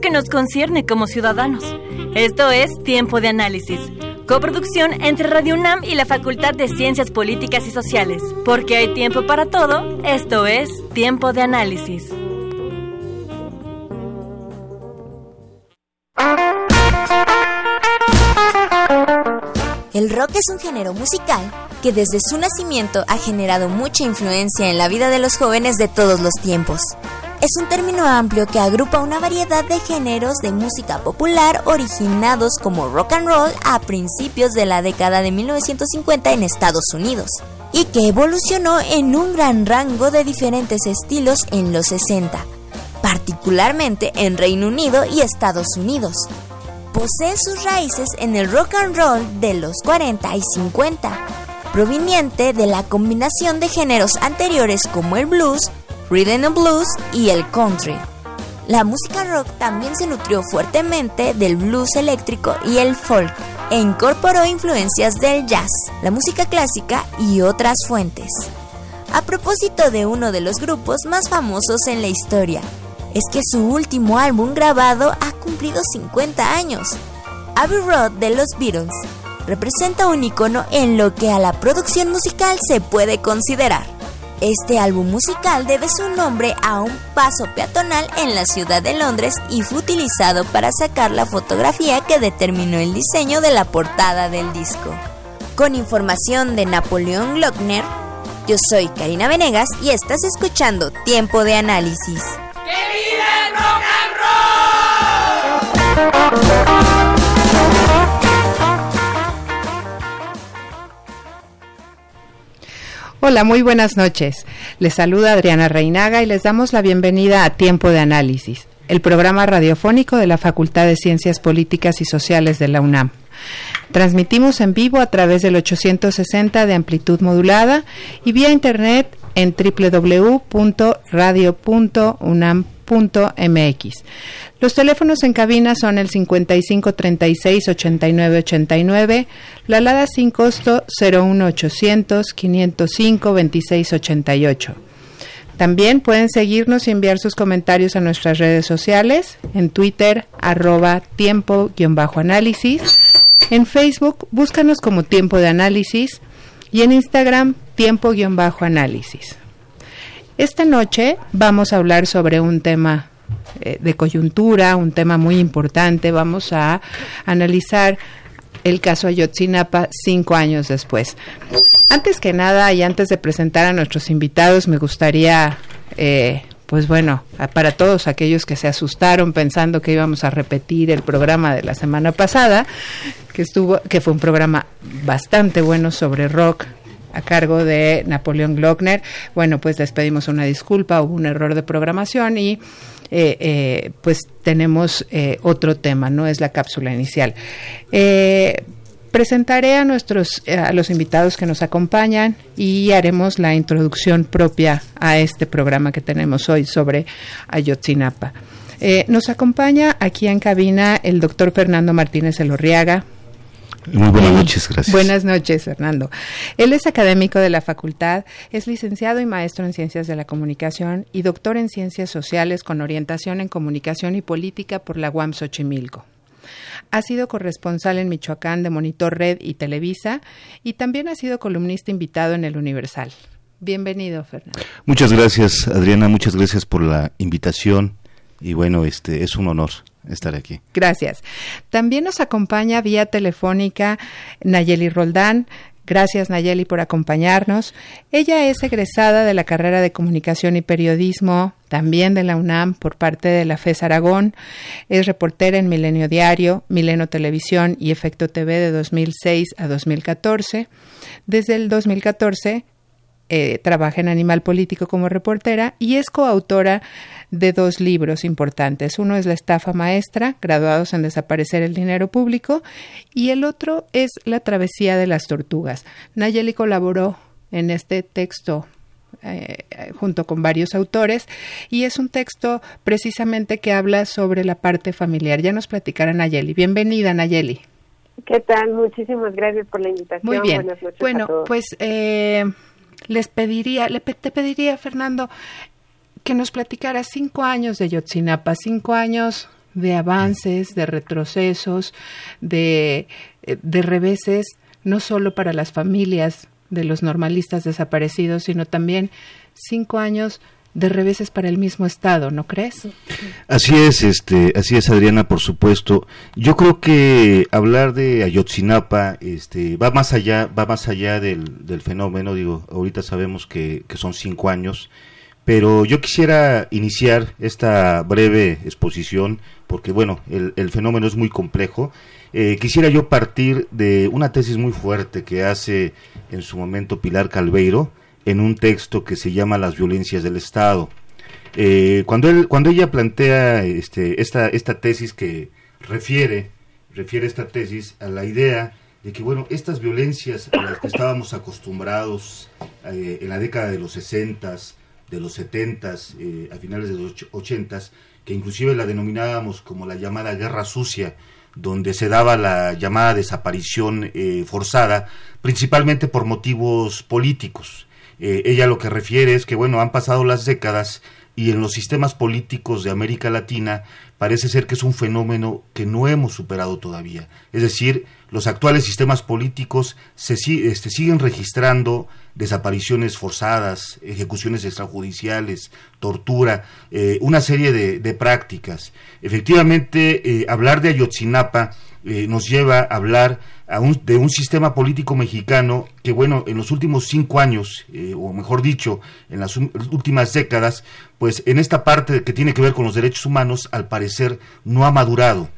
que nos concierne como ciudadanos. Esto es Tiempo de Análisis, coproducción entre Radio UNAM y la Facultad de Ciencias Políticas y Sociales. Porque hay tiempo para todo, esto es Tiempo de Análisis. El rock es un género musical que desde su nacimiento ha generado mucha influencia en la vida de los jóvenes de todos los tiempos. Es un término amplio que agrupa una variedad de géneros de música popular originados como rock and roll a principios de la década de 1950 en Estados Unidos y que evolucionó en un gran rango de diferentes estilos en los 60, particularmente en Reino Unido y Estados Unidos. Posee sus raíces en el rock and roll de los 40 y 50, proveniente de la combinación de géneros anteriores como el blues, rhythm and blues y el country. La música rock también se nutrió fuertemente del blues eléctrico y el folk e incorporó influencias del jazz, la música clásica y otras fuentes. A propósito de uno de los grupos más famosos en la historia, es que su último álbum grabado ha cumplido 50 años. Abbey Road de los Beatles representa un icono en lo que a la producción musical se puede considerar. Este álbum musical debe su nombre a un paso peatonal en la ciudad de Londres y fue utilizado para sacar la fotografía que determinó el diseño de la portada del disco. Con información de Napoleón Glockner, yo soy Karina Venegas y estás escuchando Tiempo de Análisis. Hola, muy buenas noches. Les saluda Adriana Reinaga y les damos la bienvenida a Tiempo de Análisis, el programa radiofónico de la Facultad de Ciencias Políticas y Sociales de la UNAM. Transmitimos en vivo a través del 860 de amplitud modulada y vía internet en Los teléfonos en cabina son el 5536-8989, la alada sin costo 01800-505-2688. También pueden seguirnos y enviar sus comentarios a nuestras redes sociales, en Twitter, arroba tiempo-análisis, en Facebook, búscanos como tiempo de análisis, y en Instagram, tiempo-análisis. Esta noche vamos a hablar sobre un tema eh, de coyuntura, un tema muy importante. Vamos a analizar el caso Ayotzinapa cinco años después. Antes que nada y antes de presentar a nuestros invitados, me gustaría, eh, pues bueno, para todos aquellos que se asustaron pensando que íbamos a repetir el programa de la semana pasada, que estuvo, que fue un programa bastante bueno sobre rock, a cargo de Napoleón Glockner. Bueno, pues les pedimos una disculpa, hubo un error de programación y eh, eh, pues tenemos eh, otro tema, no es la cápsula inicial. presentaré a nuestros a los invitados que nos acompañan y haremos la introducción propia a este programa que tenemos hoy sobre Ayotzinapa. nos acompaña aquí en cabina el doctor Fernando Martínez Elorriaga, muy buenas noches, gracias. Buenas noches, Fernando. Él es académico de la facultad, es licenciado y maestro en Ciencias de la Comunicación y doctor en Ciencias Sociales con orientación en Comunicación y Política por la UAM Xochimilco. Ha sido corresponsal en Michoacán de Monitor Red y Televisa y también ha sido columnista invitado en El Universal. Bienvenido, Fernando. Muchas gracias, Adriana, muchas gracias por la invitación y bueno, este es un honor estar aquí. Gracias. También nos acompaña vía telefónica Nayeli Roldán. Gracias Nayeli por acompañarnos. Ella es egresada de la carrera de Comunicación y Periodismo, también de la UNAM por parte de la FES Aragón. Es reportera en Milenio Diario, Milenio Televisión y Efecto TV de 2006 a 2014. Desde el 2014 eh, trabaja en Animal Político como reportera y es coautora de dos libros importantes. Uno es La estafa maestra, graduados en desaparecer el dinero público, y el otro es La travesía de las tortugas. Nayeli colaboró en este texto eh, junto con varios autores y es un texto precisamente que habla sobre la parte familiar. Ya nos platicará Nayeli. Bienvenida, Nayeli. ¿Qué tal? Muchísimas gracias por la invitación. Muy bien. bueno, pues eh, les pediría, le, te pediría, Fernando, que nos platicara cinco años de Yotzinapa, cinco años de avances, de retrocesos, de, eh, de reveses, no solo para las familias de los normalistas desaparecidos, sino también cinco años de reveses para el mismo Estado, ¿no crees? Así es, este, así es, Adriana, por supuesto. Yo creo que hablar de Ayotzinapa, este, va más allá, va más allá del, del fenómeno. Digo, ahorita sabemos que, que son cinco años, pero yo quisiera iniciar esta breve exposición, porque bueno, el, fenómeno es muy complejo. Eh, quisiera yo partir de una tesis muy fuerte que hace en su momento Pilar Calveiro en un texto que se llama Las violencias del Estado. Eh, cuando, él, cuando ella plantea este, esta, esta tesis que refiere, refiere esta tesis a la idea de que, bueno, estas violencias a las que estábamos acostumbrados eh, en la década de los 60, de los 70, eh, a finales de los 80, que inclusive la denominábamos como la llamada guerra sucia, donde se daba la llamada desaparición forzada, principalmente por motivos políticos. Eh, ella lo que refiere es que, bueno, han pasado las décadas y en los sistemas políticos de América Latina parece ser que es un fenómeno que no hemos superado todavía. Es decir, los actuales sistemas políticos se este, siguen registrando desapariciones forzadas, ejecuciones extrajudiciales, tortura, eh, una serie de, prácticas. Efectivamente, eh, hablar de Ayotzinapa nos lleva a hablar de un sistema político mexicano que, bueno, en los últimos cinco años, eh, o mejor dicho, en las últimas décadas, pues en esta parte que tiene que ver con los derechos humanos, al parecer no ha madurado.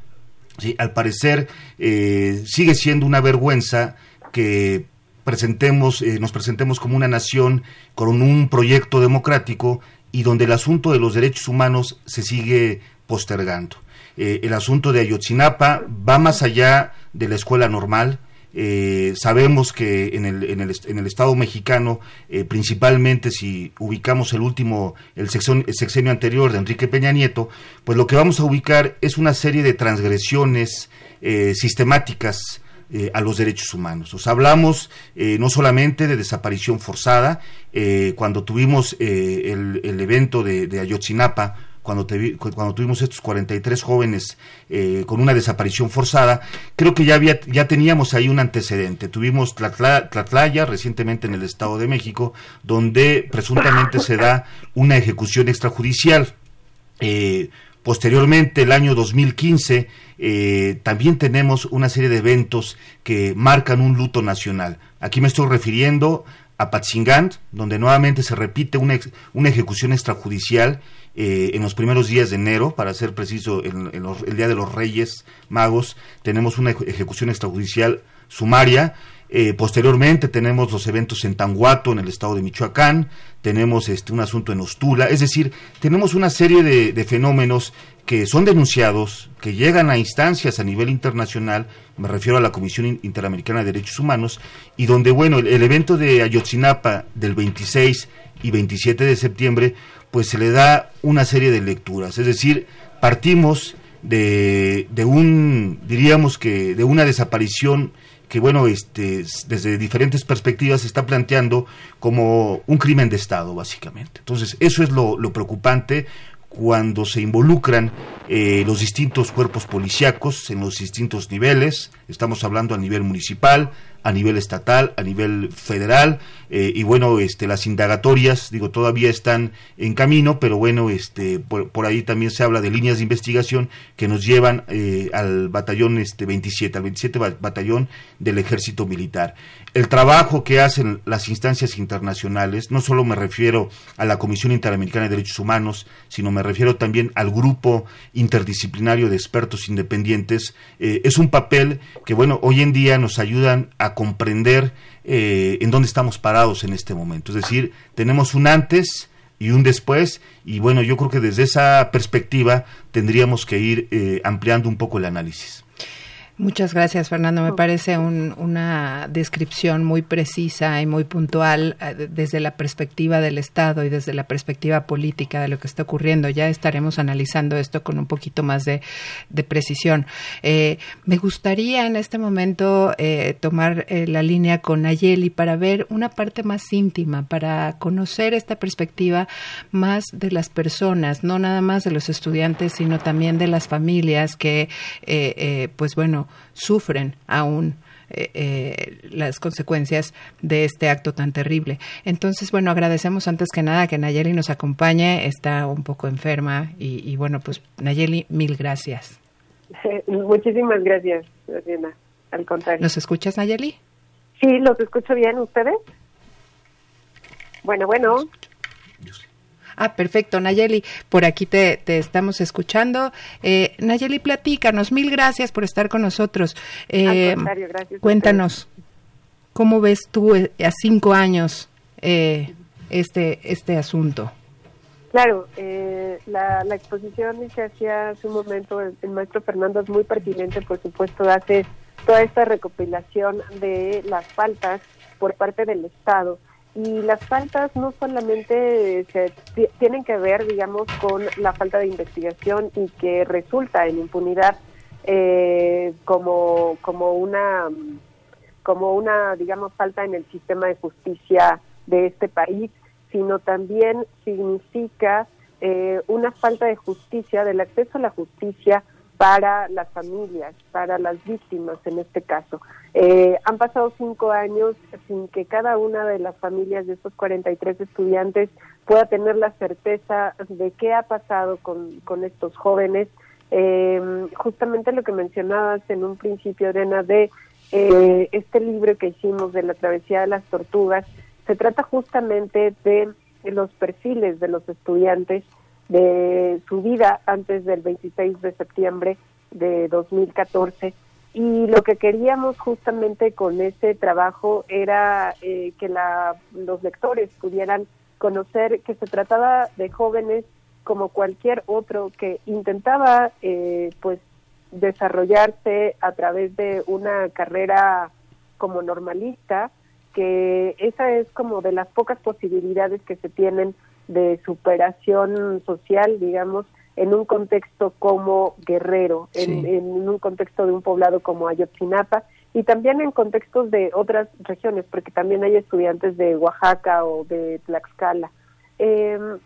¿sí? Al parecer eh, sigue siendo una vergüenza que presentemos, eh, nos presentemos como una nación con un proyecto democrático y donde el asunto de los derechos humanos se sigue postergando. Eh, el asunto de Ayotzinapa va más allá de la escuela normal. Eh, sabemos que en el, en el, Estado mexicano, eh, principalmente si ubicamos el último, el sexenio, anterior de Enrique Peña Nieto, pues lo que vamos a ubicar es una serie de transgresiones sistemáticas a los derechos humanos. O hablamos no solamente de desaparición forzada, cuando tuvimos el, el, evento de, de Ayotzinapa, cuando, cuando tuvimos estos 43 jóvenes eh, con una desaparición forzada, creo que ya, había, ya teníamos ahí un antecedente. Tuvimos Tlatlaya recientemente en el Estado de México, donde presuntamente se da una ejecución extrajudicial. Eh, posteriormente, el año 2015, eh, también tenemos una serie de eventos que marcan un luto nacional. Aquí me estoy refiriendo a Patzingán, donde nuevamente se repite una, una ejecución extrajudicial eh, en los primeros días de enero, para ser preciso, en, el Día de los Reyes Magos, tenemos una ejecución extrajudicial sumaria. Eh, posteriormente tenemos los eventos en Tanguato, en el estado de Michoacán, tenemos este, un asunto en Ostula, es decir, tenemos una serie de, fenómenos que son denunciados, que llegan a instancias a nivel internacional, me refiero a la Comisión Interamericana de Derechos Humanos, y donde, bueno, el evento de Ayotzinapa del 26 y 27 de septiembre, pues se le da una serie de lecturas. Es decir, partimos de, de un, diríamos que, de una desaparición que bueno, este, desde diferentes perspectivas se está planteando como un crimen de Estado, básicamente. Entonces, eso es lo, preocupante cuando se involucran eh, los distintos cuerpos policíacos en los distintos niveles, estamos hablando a nivel municipal, a nivel estatal, a nivel federal, eh, y bueno, este, las indagatorias, digo, todavía están en camino, pero bueno, este, por, ahí también se habla de líneas de investigación que nos llevan eh, al batallón este 27, al 27 batallón del ejército militar. El trabajo que hacen las instancias internacionales, no solo me refiero a la Comisión Interamericana de Derechos Humanos, sino me refiero también al grupo interdisciplinario de expertos independientes, eh, es un papel que, bueno, hoy en día nos ayudan a comprender eh, en dónde estamos parados en este momento. Es decir, tenemos un antes y un después y bueno, yo creo que desde esa perspectiva tendríamos que ir eh, ampliando un poco el análisis. Muchas gracias, Fernando. Me parece una descripción muy precisa y muy puntual eh, desde la perspectiva del Estado y desde la perspectiva política de lo que está ocurriendo. Ya estaremos analizando esto con un poquito más de, precisión. Eh, me gustaría en este momento eh, tomar la línea con Ayeli para ver una parte más íntima, para conocer esta perspectiva más de las personas, no nada más de los estudiantes, sino también de las familias que, pues bueno, sufren aún eh, eh, las consecuencias de este acto tan terrible. Entonces, bueno, agradecemos antes que nada que Nayeli nos acompañe, está un poco enferma y, bueno, pues Nayeli, mil gracias. Muchísimas gracias, Al contrario. ¿Nos escuchas, Nayeli? Sí, los escucho bien, ¿ustedes? Bueno, bueno. Ah, perfecto, Nayeli, por aquí te, estamos escuchando. Eh, Nayeli, platícanos, mil gracias por estar con nosotros. Eh, cuéntanos, ¿cómo ves tú eh, a cinco años eh, este, este asunto? Claro, la, la, exposición que hacía hace un momento el, el, maestro Fernando es muy pertinente, por supuesto, hace toda esta recopilación de las faltas por parte del Estado y las faltas no solamente se tienen que ver, digamos, con la falta de investigación y que resulta en impunidad eh, como como una como una digamos falta en el sistema de justicia de este país, sino también significa eh, una falta de justicia, del acceso a la justicia para las familias, para las víctimas en este caso. Eh, han pasado cinco años sin que cada una de las familias de estos 43 estudiantes pueda tener la certeza de qué ha pasado con, con estos jóvenes. Eh, justamente lo que mencionabas en un principio, Elena, de eh, este libro que hicimos de la travesía de las tortugas, se trata justamente de los perfiles de los estudiantes de su vida antes del 26 de septiembre de 2014 y lo que queríamos justamente con ese trabajo era eh, que la, los lectores pudieran conocer que se trataba de jóvenes como cualquier otro que intentaba eh, pues desarrollarse a través de una carrera como normalista que esa es como de las pocas posibilidades que se tienen de superación social, digamos, en un contexto como Guerrero, en, un contexto de un poblado como Ayotzinapa y también en contextos de otras regiones, porque también hay estudiantes de Oaxaca o de Tlaxcala. Em,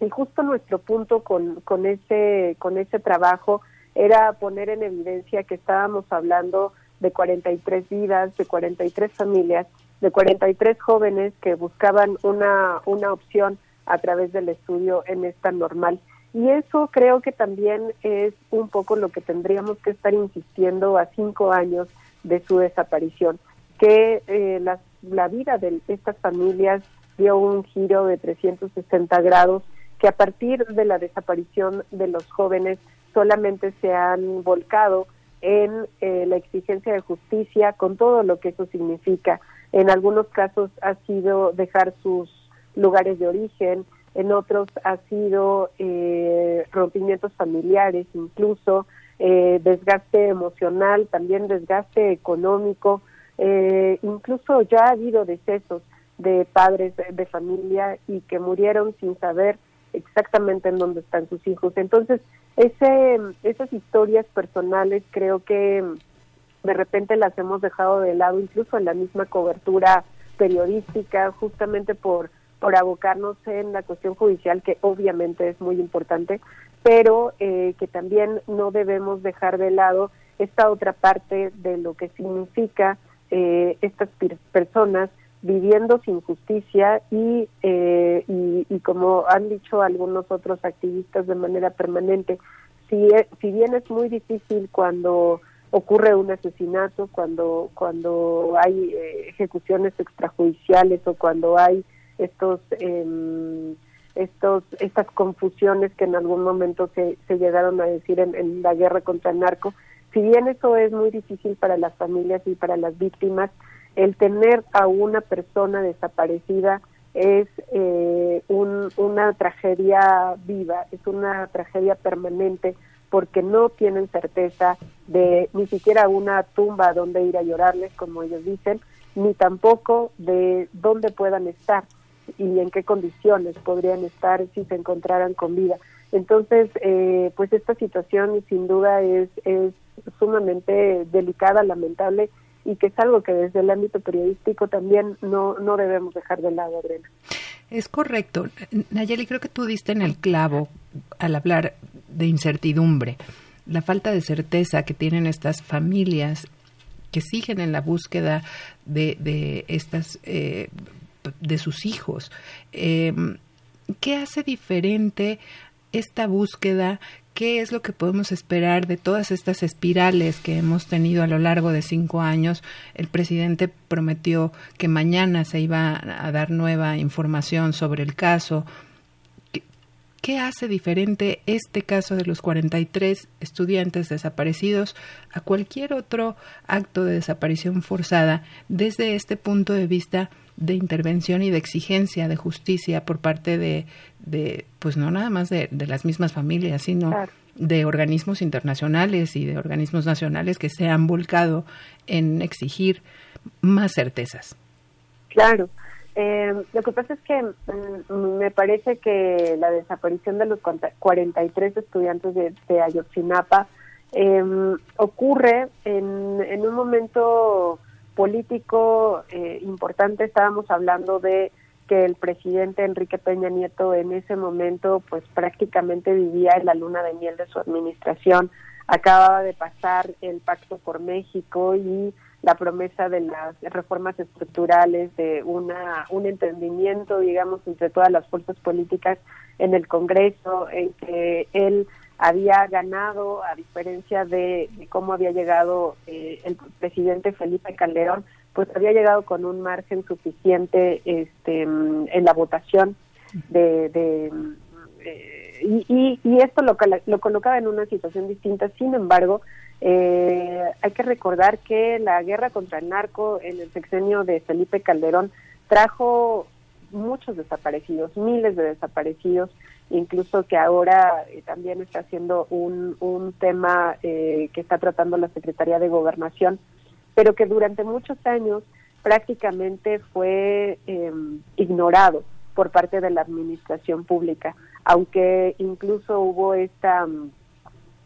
y justo nuestro punto con, con, ese, con ese trabajo era poner en evidencia que estábamos hablando de 43 vidas, de 43 familias, de 43 jóvenes que buscaban una, una opción a través del estudio en esta normal. Y eso creo que también es un poco lo que tendríamos que estar insistiendo a cinco años de su desaparición, que eh, la, la vida de estas familias dio un giro de 360 grados, que a partir de la desaparición de los jóvenes solamente se han volcado en eh, la exigencia de justicia con todo lo que eso significa. En algunos casos ha sido dejar sus lugares de origen, en otros ha sido eh, rompimientos familiares, incluso eh, desgaste emocional, también desgaste económico, eh, incluso ya ha habido decesos de padres de, familia y que murieron sin saber exactamente en dónde están sus hijos. Entonces, ese, esas historias personales creo que de repente las hemos dejado de lado, incluso en la misma cobertura periodística, justamente por por abocarnos en la cuestión judicial, que obviamente es muy importante, pero eh, que también no debemos dejar de lado esta otra parte de lo que significa eh, estas personas viviendo sin justicia y, eh, y, y, como han dicho algunos otros activistas de manera permanente, si, e, si bien es muy difícil cuando ocurre un asesinato, cuando, cuando hay eh, ejecuciones extrajudiciales o cuando hay estos, eh, estos, estas confusiones que en algún momento se, se llegaron a decir en, la guerra contra el narco, si bien eso es muy difícil para las familias y para las víctimas, el tener a una persona desaparecida es eh, un, una tragedia viva, es una tragedia permanente porque no tienen certeza de ni siquiera una tumba donde ir a llorarles, como ellos dicen, ni tampoco de dónde puedan estar y en qué condiciones podrían estar si se encontraran con vida. Entonces, eh, pues esta situación sin duda es, es sumamente delicada, lamentable y que es algo que desde el ámbito periodístico también no, no debemos dejar de lado, Adriana. Es correcto. Nayeli, creo que tú diste en el clavo al hablar de incertidumbre, la falta de certeza que tienen estas familias que siguen en la búsqueda de, de estas eh, de sus hijos. Eh, ¿Qué hace diferente esta búsqueda ¿Qué es lo que podemos esperar de todas estas espirales que hemos tenido a lo largo de cinco años? El presidente prometió que mañana se iba a dar nueva información sobre el caso. ¿Qué hace diferente este caso de los 43 estudiantes desaparecidos a cualquier otro acto de desaparición forzada desde este punto de vista de intervención y de exigencia de justicia por parte de, de pues no nada más de, las mismas familias, sino de organismos internacionales y de organismos nacionales que se han volcado en exigir más certezas. Claro. Eh, lo que pasa es que mm, me parece que la desaparición de los 43 estudiantes de, de Ayotzinapa em, ocurre en, en un momento político eh, importante. Estábamos hablando de que el presidente Enrique Peña Nieto en ese momento pues prácticamente vivía en la luna de miel de su administración. Acababa de pasar el Pacto por México y la promesa de las reformas estructurales, de una un entendimiento, digamos, entre todas las fuerzas políticas en el Congreso, en que él había ganado, a diferencia de, cómo había llegado eh, el presidente Felipe Calderón, pues había llegado con un margen suficiente este, en la votación de, de eh, y, y, esto lo, lo colocaba en una situación distinta. Sin embargo, eh, hay que recordar que la guerra contra el narco en el sexenio de Felipe Calderón trajo muchos desaparecidos, miles de desaparecidos, incluso que ahora eh, también está siendo un, un tema eh, que está tratando la Secretaría de Gobernación, pero que durante muchos años prácticamente fue em, ignorado por parte de la administración pública, aunque incluso hubo esta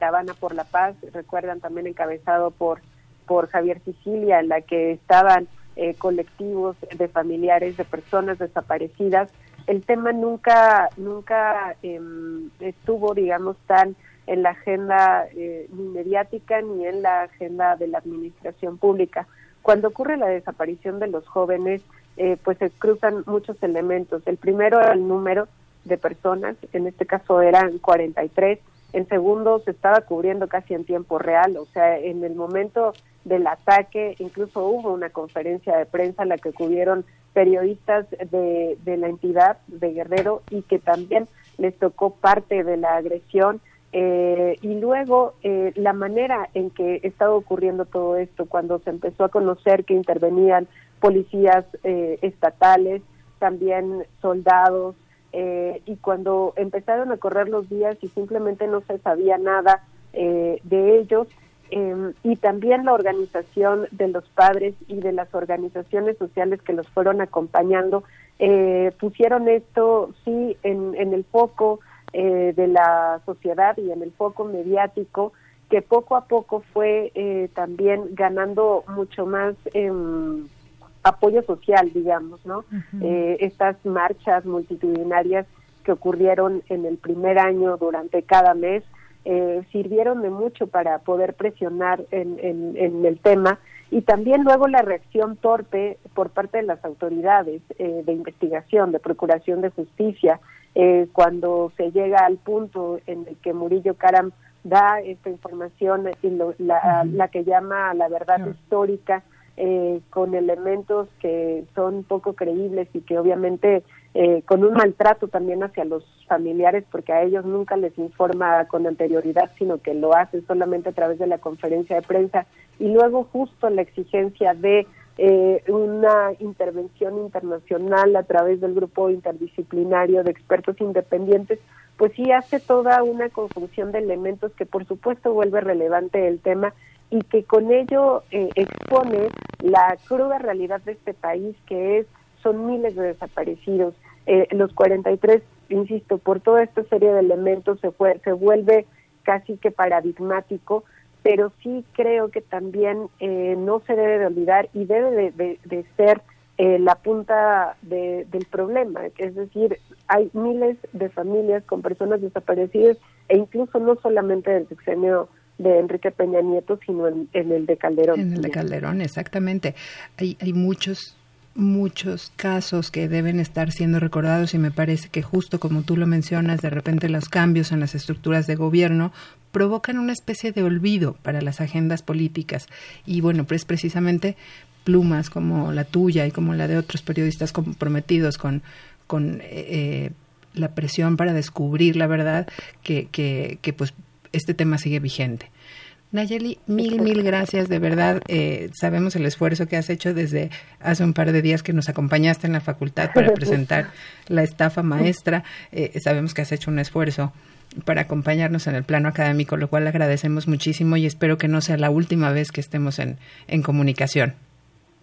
Habana por la Paz, recuerdan también encabezado por, por Javier Sicilia, en la que estaban eh, colectivos de familiares de personas desaparecidas el tema nunca nunca em, estuvo digamos tan en la agenda eh, ni mediática ni en la agenda de la administración pública. Cuando ocurre la desaparición de los jóvenes eh, pues se cruzan muchos elementos. El primero era el número de personas en este caso eran 43 en segundo se estaba cubriendo casi en tiempo real o sea en el momento del ataque incluso hubo una conferencia de prensa en la que cubrieron periodistas de, de la entidad de Guerrero y que también les tocó parte de la agresión. Eh, y luego eh, la manera en que estaba ocurriendo todo esto, cuando se empezó a conocer que intervenían policías eh, estatales, también soldados, y cuando empezaron a correr los días y simplemente no se sabía nada de ellos, Em, y también la organización de los padres y de las organizaciones sociales que los fueron acompañando eh, pusieron esto sí en, en el foco eh, de la sociedad y en el foco mediático que poco a poco fue eh, también ganando mucho más em, apoyo social digamos no estas marchas multitudinarias que ocurrieron en el primer año durante cada mes eh, sirvieron de mucho para poder presionar en, en, el tema. Y también luego la reacción torpe por parte de las autoridades eh, de investigación, de procuración de justicia, eh, cuando se llega al punto en el que Murillo Karam da esta información y la, la, que llama la verdad histórica eh, con elementos que son poco creíbles y que obviamente eh, con un maltrato también hacia los familiares porque a ellos nunca les informa con anterioridad sino que lo hace solamente a través de la conferencia de prensa y luego justo la exigencia de eh, una intervención internacional a través del grupo interdisciplinario de expertos independientes, pues sí hace toda una conjunción de elementos que por supuesto vuelve relevante el tema y que con ello eh, expone la cruda realidad de este país que es son miles de desaparecidos. Eh, los 43, insisto, por toda esta serie de elementos se, fue, se vuelve casi que paradigmático, pero sí creo que también eh, no se debe de olvidar y debe de, ser eh, la punta del problema, es decir, hay miles de familias con personas desaparecidas e incluso no solamente del sexenio de Enrique Peña Nieto, sino en, el de Calderón. En el de Calderón, exactamente. Hay, hay muchos muchos casos que deben estar siendo recordados y me parece que justo como tú lo mencionas, de repente los cambios en las estructuras de gobierno provocan una especie de olvido para las agendas políticas y bueno, pues precisamente plumas como la tuya y como la de otros periodistas comprometidos con, con eh, eh, la presión para descubrir la verdad que, que, que pues este tema sigue vigente. Nayeli, mil, mil gracias, de verdad. Eh, sabemos el esfuerzo que has hecho desde hace un par de días que nos acompañaste en la facultad para presentar la estafa maestra. Eh, sabemos que has hecho un esfuerzo para acompañarnos en el plano académico, lo cual agradecemos muchísimo y espero que no sea la última vez que estemos en, en comunicación.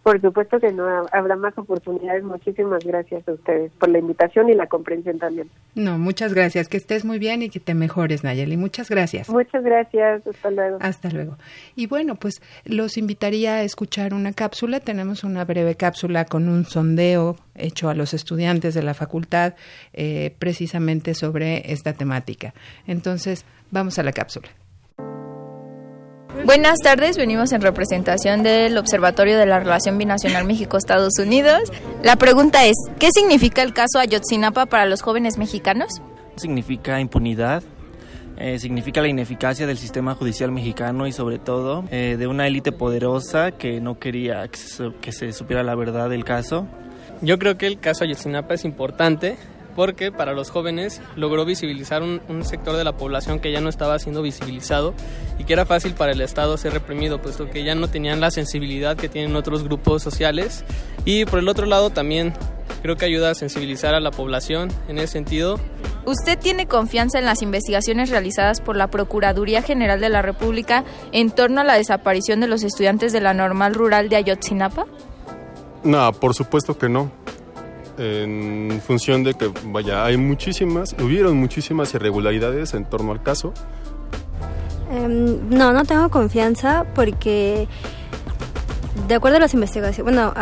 Por supuesto que no, habrá más oportunidades. Muchísimas gracias a ustedes por la invitación y la comprensión también. No, muchas gracias. Que estés muy bien y que te mejores, Nayeli. Muchas gracias. Muchas gracias. Hasta luego. Hasta luego. Y bueno, pues los invitaría a escuchar una cápsula. Tenemos una breve cápsula con un sondeo hecho a los estudiantes de la facultad eh, precisamente sobre esta temática. Entonces, vamos a la cápsula. Buenas tardes, venimos en representación del Observatorio de la Relación Binacional México-Estados Unidos. La pregunta es, ¿qué significa el caso Ayotzinapa para los jóvenes mexicanos? Significa impunidad, eh, significa la ineficacia del sistema judicial mexicano y sobre todo eh, de una élite poderosa que no quería que se, que se supiera la verdad del caso. Yo creo que el caso Ayotzinapa es importante porque para los jóvenes logró visibilizar un, sector de la población que ya no estaba siendo visibilizado y que era fácil para el Estado ser reprimido, puesto que ya no tenían la sensibilidad que tienen otros grupos sociales. Y por el otro lado también creo que ayuda a sensibilizar a la población en ese sentido. ¿Usted tiene confianza en las investigaciones realizadas por la Procuraduría General de la República en torno a la desaparición de los estudiantes de la normal rural de Ayotzinapa? No, por supuesto que no en función de que, vaya, hay muchísimas, hubieron muchísimas irregularidades en torno al caso. Em, no, no tengo confianza porque de acuerdo a las investigaciones, bueno,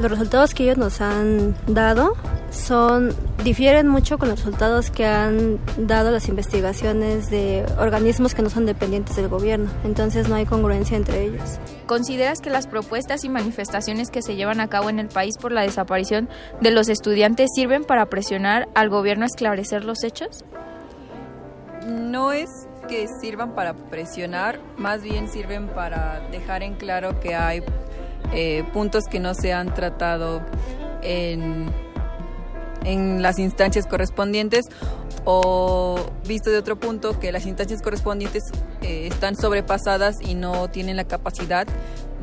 los resultados que ellos nos han dado son difieren mucho con los resultados que han dado las investigaciones de organismos que no son dependientes del gobierno. Entonces no hay congruencia entre ellos. ¿Consideras que las propuestas y manifestaciones que se llevan a cabo en el país por la desaparición de los estudiantes sirven para presionar al gobierno a esclarecer los hechos? No es que sirvan para presionar, más bien sirven para dejar en claro que hay eh, puntos que no se han tratado en, en las instancias correspondientes o visto de otro punto que las instancias correspondientes eh, están sobrepasadas y no tienen la capacidad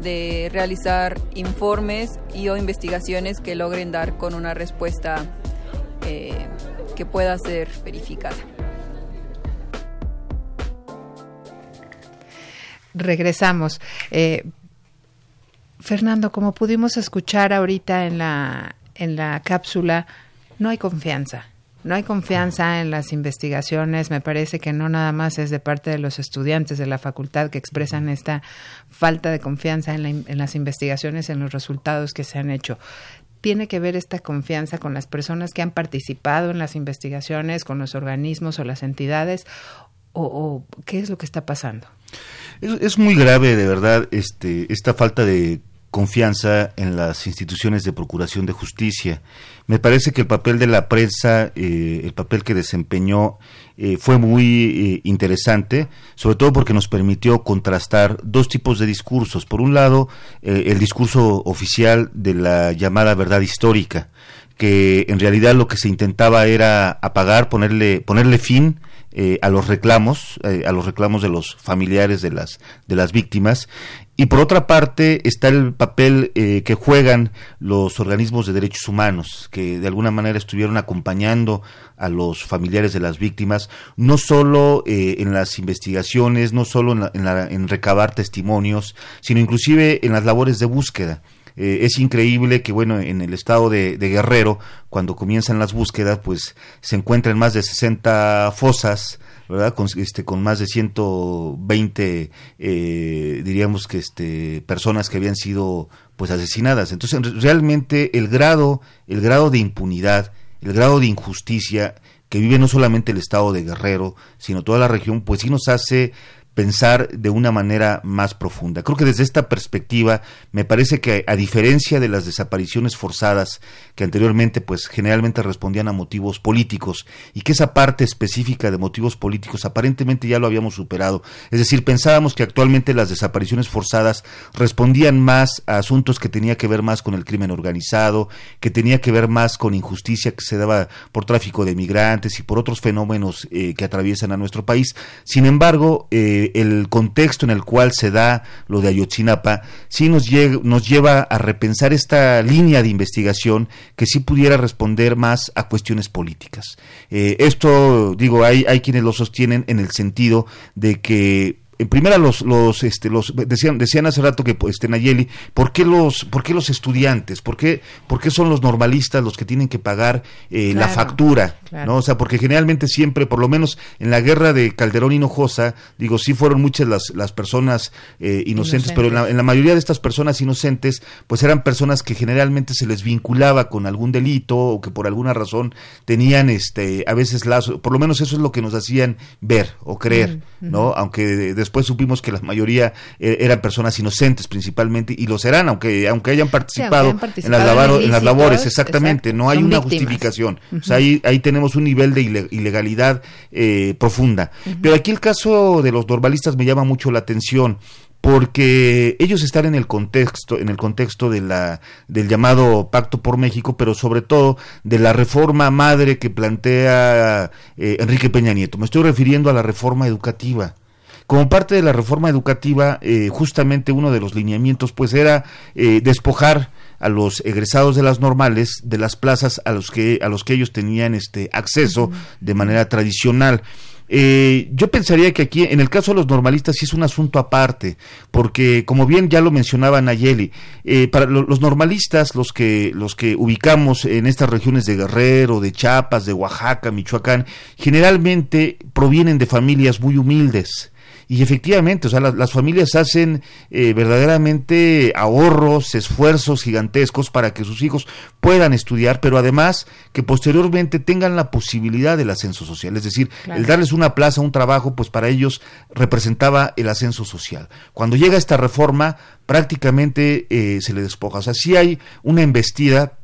de realizar informes y o investigaciones que logren dar con una respuesta eh, que pueda ser verificada. Regresamos. Eh, Fernando, como pudimos escuchar ahorita en la, en la cápsula, no hay confianza. No hay confianza en las investigaciones. Me parece que no nada más es de parte de los estudiantes de la facultad que expresan esta falta de confianza en, en las investigaciones, en los resultados que se han hecho tiene que ver esta confianza con las personas que han participado en las investigaciones, con los organismos o las entidades, o, qué es lo que está pasando? Es, muy grave, de verdad, este, esta falta de confianza en las instituciones de procuración de justicia. Me parece que el papel de la prensa, eh, el papel que desempeñó, eh, fue muy eh, interesante, sobre todo porque nos permitió contrastar dos tipos de discursos. Por un lado, el discurso oficial de la llamada verdad histórica, que en realidad lo que se intentaba era apagar, ponerle, ponerle fin eh, a los reclamos, eh, a los reclamos de los familiares de las, de las víctimas. Y por otra parte está el papel eh, que juegan los organismos de derechos humanos, que de alguna manera estuvieron acompañando a los familiares de las víctimas, no solo en las investigaciones, no solo en, en recabar testimonios, sino inclusive en las labores de búsqueda. Eh, es increíble que, bueno, en el estado de, Guerrero, cuando comienzan las búsquedas, pues se encuentran más de 60 fosas, ¿verdad? Con, este, con más de 120, eh, diríamos que este, personas que habían sido pues asesinadas. Entonces, realmente el grado, el grado de impunidad, el grado de injusticia que vive no solamente el estado de Guerrero, sino toda la región, pues sí nos hace pensar de una manera más profunda. Creo que desde esta perspectiva me parece que a diferencia de las desapariciones forzadas que anteriormente pues generalmente respondían a motivos políticos y que esa parte específica de motivos políticos aparentemente ya lo habíamos superado. Es decir, pensábamos que actualmente las desapariciones forzadas respondían más a asuntos que tenía que ver más con el crimen organizado, que tenía que ver más con injusticia que se daba por tráfico de migrantes y por otros fenómenos eh, que atraviesan a nuestro país. Sin embargo, eh, el contexto en el cual se da lo de Ayotzinapa sí nos, nos lleva a repensar esta línea de investigación que sí pudiera responder más a cuestiones políticas. Eh, esto, digo, hay, hay quienes lo sostienen en el sentido de que en primera los los este los decían decían hace rato que este Nayeli por qué los por qué los estudiantes por qué por qué son los normalistas los que tienen que pagar eh, la factura no o sea porque generalmente siempre por lo menos en la guerra de Calderón y Hinojosa digo sí fueron muchas las las personas eh, inocentes, pero en la, en la, mayoría de estas personas inocentes pues eran personas que generalmente se les vinculaba con algún delito o que por alguna razón tenían este a veces lazo por lo menos eso es lo que nos hacían ver o creer no aunque después supimos que la mayoría eh, eran personas inocentes principalmente y lo serán, aunque aunque hayan participado, en, las en, las labores, exactamente, no hay una justificación. O sea, ahí, ahí tenemos un nivel de ilegalidad eh, profunda. Pero aquí el caso de los normalistas me llama mucho la atención porque ellos están en el contexto en el contexto de la del llamado Pacto por México, pero sobre todo de la reforma madre que plantea eh, Enrique Peña Nieto. Me estoy refiriendo a la reforma educativa. Como parte de la reforma educativa, eh, justamente uno de los lineamientos pues era eh, despojar a los egresados de las normales de las plazas a los que a los que ellos tenían este acceso de manera tradicional. Eh, yo pensaría que aquí, en el caso de los normalistas, sí es un asunto aparte, porque como bien ya lo mencionaba Nayeli, para los normalistas, los que, los que ubicamos en estas regiones de Guerrero, de Chiapas, de Oaxaca, Michoacán, generalmente provienen de familias muy humildes y efectivamente, o sea, las, familias hacen eh, verdaderamente ahorros, esfuerzos gigantescos para que sus hijos puedan estudiar, pero además que posteriormente tengan la posibilidad del ascenso social. Es decir, el darles una plaza, un trabajo, pues para ellos representaba el ascenso social. Cuando llega esta reforma, prácticamente eh, se le despoja. O sea, sí hay una embestida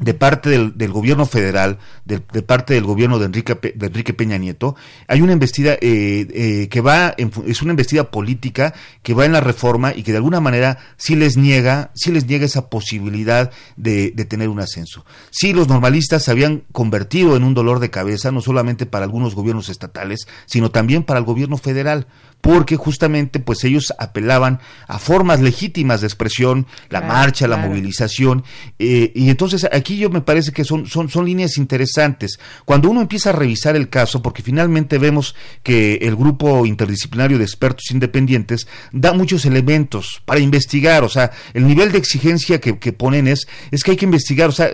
de parte del, gobierno federal, de, parte del gobierno de Enrique, de Enrique Peña Nieto, hay una investida eh, eh, que va, es una investida política que va en la reforma y que de alguna manera sí les niega, sí les niega esa posibilidad de, de tener un ascenso. Sí, los normalistas se habían convertido en un dolor de cabeza, no solamente para algunos gobiernos estatales, sino también para el gobierno federal porque justamente pues ellos apelaban a formas legítimas de expresión, la marcha, la movilización, eh, y entonces aquí yo me parece que son, son, son líneas interesantes. Cuando uno empieza a revisar el caso, porque finalmente vemos que el grupo interdisciplinario de expertos independientes da muchos elementos para investigar, o sea, el nivel de exigencia que, ponen es, es que hay que investigar, o sea,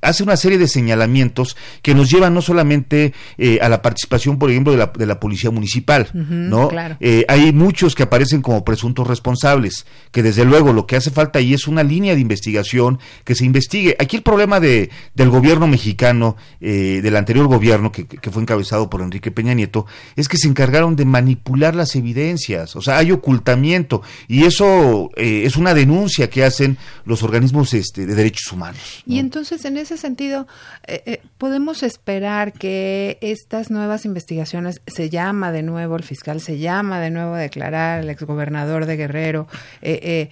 hace una serie de señalamientos que nos llevan no solamente eh, a la participación, por ejemplo, de la, de la policía municipal, ¿no? Claro. Eh, eh, hay muchos que aparecen como presuntos responsables, que desde luego lo que hace falta ahí es una línea de investigación que se investigue. Aquí el problema de, del gobierno mexicano, eh, del anterior gobierno que, que, fue encabezado por Enrique Peña Nieto, es que se encargaron de manipular las evidencias, o sea, hay ocultamiento y eso eh, es una denuncia que hacen los organismos este, de derechos humanos. Y entonces, en ese sentido, podemos esperar que estas nuevas investigaciones se llama de nuevo el fiscal, se llama de nuevo a declarar el exgobernador de Guerrero. Eh, eh,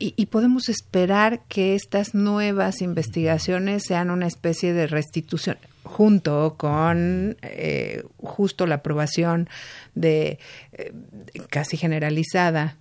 y, podemos esperar que estas nuevas investigaciones sean una especie de restitución junto con eh, justo la aprobación de casi generalizada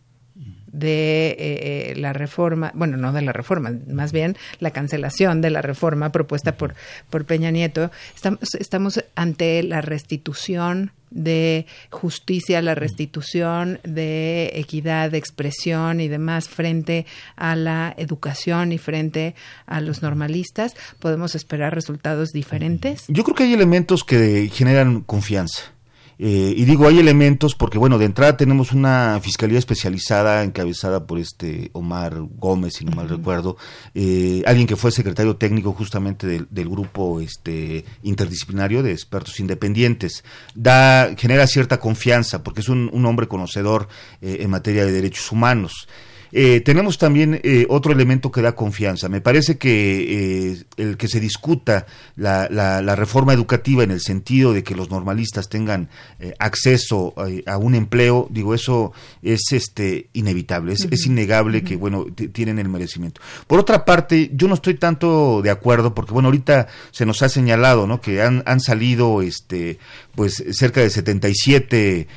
de eh, eh, la reforma, bueno, no de la reforma, más bien la cancelación de la reforma propuesta por, por Peña Nieto. Estamos, estamos ante la restitución de justicia, la restitución de equidad de expresión y demás frente a la educación y frente a los normalistas, podemos esperar resultados diferentes. Yo creo que hay elementos que generan confianza. Eh, y digo, hay elementos porque, bueno, de entrada tenemos una fiscalía especializada encabezada por este Omar Gómez, si no mal recuerdo, eh, alguien que fue secretario técnico justamente del, grupo este interdisciplinario de expertos independientes. Da, genera cierta confianza porque es un, hombre conocedor eh, en materia de derechos humanos. Eh, tenemos también eh, otro elemento que da confianza. Me parece que eh, el que se discuta la, la, reforma educativa en el sentido de que los normalistas tengan acceso a, un empleo, digo, eso es este inevitable, es, innegable que, bueno, tienen el merecimiento. Por otra parte, yo no estoy tanto de acuerdo porque, bueno, ahorita se nos ha señalado, ¿no? Que han, han salido, este, pues, cerca de 77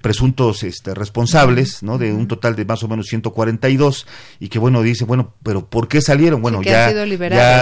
presuntos este, responsables, ¿no? De un total de más o menos 140 42 y que bueno dice bueno pero por qué salieron bueno ya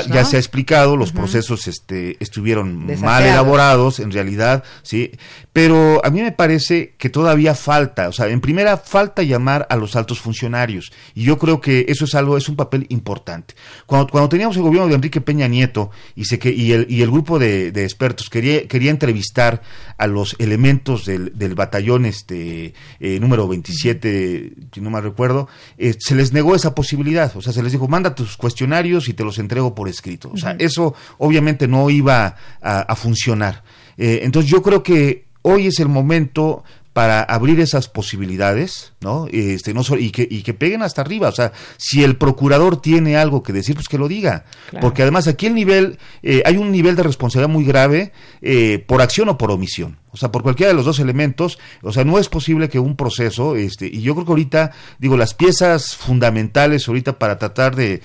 ya, se ha explicado los procesos este estuvieron mal elaborados en realidad sí pero a mí me parece que todavía falta o sea en primera falta llamar a los altos funcionarios y yo creo que eso es algo es un papel importante. Cuando cuando teníamos el gobierno de Enrique Peña Nieto y se que y el y el grupo de, expertos quería quería entrevistar a los elementos del, del batallón este eh, número 27 si no mal recuerdo eh, se les negó esa posibilidad. O sea, se les dijo, manda tus cuestionarios y te los entrego por escrito. O sea, eso obviamente no iba a, funcionar. Eh, entonces yo creo que hoy es el momento para abrir esas posibilidades, ¿no? Este, no y que y que peguen hasta arriba, o sea, si el procurador tiene algo que decir, pues que lo diga, porque además aquí el nivel eh, hay un nivel de responsabilidad muy grave por acción o por omisión. O sea, por cualquiera de los dos elementos, o sea, no es posible que un proceso, este, y yo creo que ahorita, digo, las piezas fundamentales ahorita para tratar de,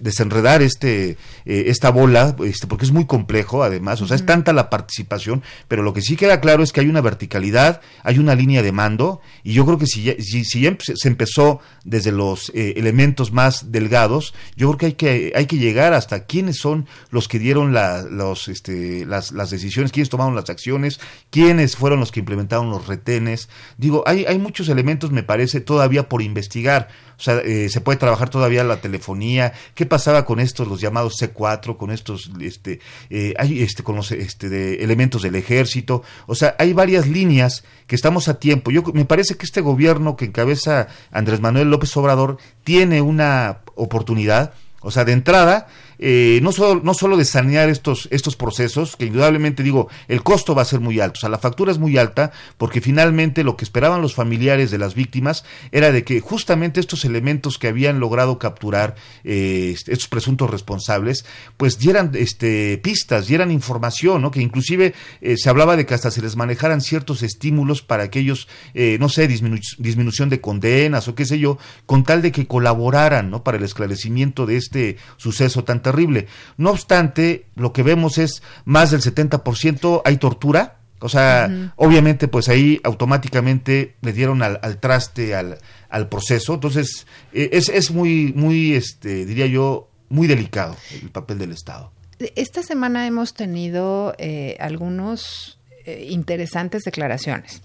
desenredar este, eh, esta bola, este, porque es muy complejo además, o sea, es tanta la participación, pero lo que sí queda claro es que hay una verticalidad, hay una línea de mando, y yo creo que si ya, si, se empezó desde los eh, elementos más delgados, yo creo que hay que, hay que llegar hasta quiénes son los que dieron la, los, este, las, las decisiones, quiénes tomaron las acciones, quiénes quiénes fueron los que implementaron los retenes. Digo, hay, hay muchos elementos, me parece, todavía por investigar. O sea, eh, se puede trabajar todavía la telefonía. ¿Qué pasaba con estos, los llamados C4, con estos, este, eh, hay, este, con los este, de elementos del ejército? O sea, hay varias líneas que estamos a tiempo. Yo me parece que este gobierno que encabeza Andrés Manuel López Obrador tiene una oportunidad. O sea, de entrada, eh, no, solo, no solo de sanear estos, estos procesos, que indudablemente digo, el costo va a ser muy alto, o sea, la factura es muy alta, porque finalmente lo que esperaban los familiares de las víctimas era de que justamente estos elementos que habían logrado capturar eh, estos presuntos responsables, pues dieran este, pistas, dieran información, ¿no? que inclusive eh, se hablaba de que hasta se les manejaran ciertos estímulos para que ellos, no sé, disminución de condenas o qué sé yo, con tal de que colaboraran ¿no? para el esclarecimiento de este suceso tan terrible. No obstante, lo que vemos es más del 70% hay tortura. O sea, obviamente, pues ahí automáticamente le dieron al, traste al, al, proceso. Entonces, eh, es, es muy, muy, este, diría yo, muy delicado el papel del Estado. Esta semana hemos tenido eh, algunos eh, interesantes declaraciones.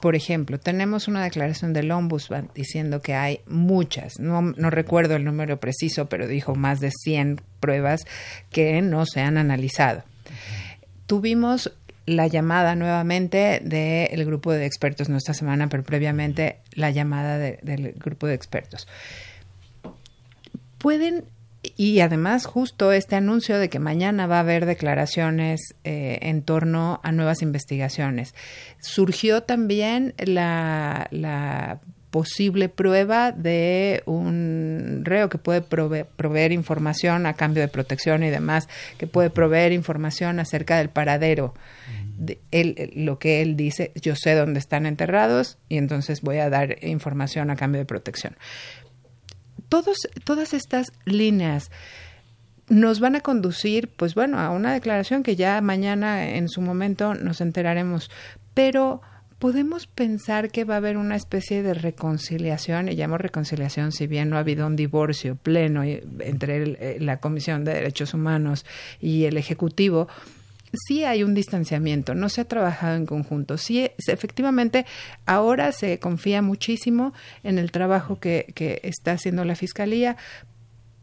Por ejemplo, tenemos una declaración del Ombudsman diciendo que hay muchas, no, recuerdo el número preciso, pero dijo más de 100 pruebas que no se han analizado. Tuvimos la llamada nuevamente del grupo de expertos, no esta semana, pero previamente la llamada del grupo de expertos. Pueden, y además justo este anuncio de que mañana va a haber declaraciones eh, en torno a nuevas investigaciones. Surgió también la, la posible prueba de un reo que puede proveer, información a cambio de protección y demás, que puede proveer información acerca del paradero. De él, lo que él dice, yo sé dónde están enterrados y entonces voy a dar información a cambio de protección. Todos, todas estas líneas nos van a conducir, pues bueno, a una declaración que ya mañana en su momento nos enteraremos, pero podemos pensar que va a haber una especie de reconciliación, y llamo reconciliación si bien no ha habido un divorcio pleno entre eh, la Comisión de Derechos Humanos y el Ejecutivo, sí hay un distanciamiento, no se ha trabajado en conjunto. Sí, efectivamente, ahora se confía muchísimo en el trabajo que, que está haciendo la Fiscalía,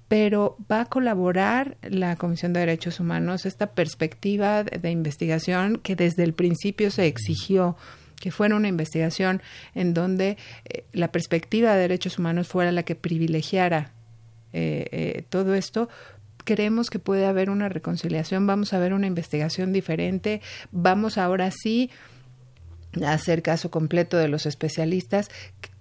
pero va a colaborar la Comisión de Derechos Humanos esta perspectiva de investigación que desde el principio se exigió que fuera una investigación en donde eh, la perspectiva de derechos humanos fuera la que privilegiara eh, eh, todo esto, creemos que puede haber una reconciliación, vamos a ver una investigación diferente, vamos ahora sí a hacer caso completo de los especialistas.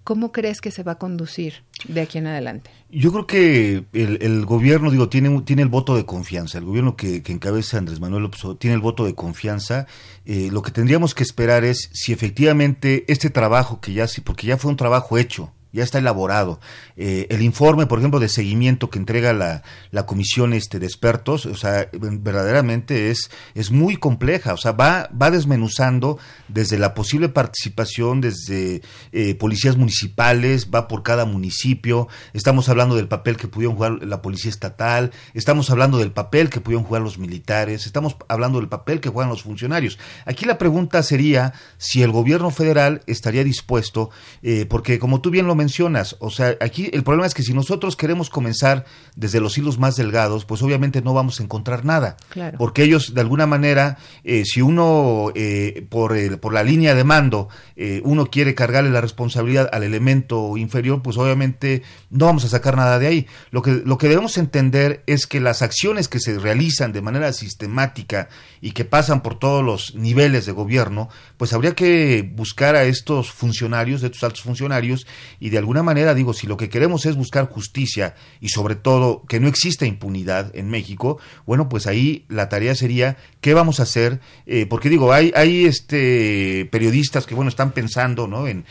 ¿Cómo crees que se va a conducir de aquí en adelante? Yo creo que el, gobierno, digo, tiene, tiene el voto de confianza. El gobierno que, encabeza Andrés Manuel López tiene el voto de confianza. Eh, lo que tendríamos que esperar es si efectivamente este trabajo que ya sí, porque ya fue un trabajo hecho, ya está elaborado. Eh, el informe, por ejemplo, de seguimiento que entrega la, la, comisión este, de expertos, o sea, verdaderamente es, es muy compleja, o sea, va, va desmenuzando desde la posible participación, desde eh, policías municipales, va por cada municipio, estamos hablando del papel que pudieron jugar la policía estatal, estamos hablando del papel que pudieron jugar los militares, estamos hablando del papel que juegan los funcionarios. Aquí la pregunta sería si el gobierno federal estaría dispuesto, eh, porque como tú bien lo mencionas, o sea, aquí el problema es que si nosotros queremos comenzar desde los hilos más delgados, pues obviamente no vamos a encontrar nada. Porque ellos, de alguna manera, eh, si uno, eh, por, el, por la línea de mando, eh, uno quiere cargarle la responsabilidad al elemento inferior, pues obviamente no vamos a sacar nada de ahí. Lo que, lo que debemos entender es que las acciones que se realizan de manera sistemática y que pasan por todos los niveles de gobierno, pues habría que buscar a estos funcionarios, de estos altos funcionarios, y de alguna manera digo, si lo que queremos es buscar justicia y sobre todo que no exista impunidad en México, bueno, pues ahí la tarea sería qué vamos a hacer, eh, porque digo, hay, hay este periodistas que bueno están pensando, ¿no? En,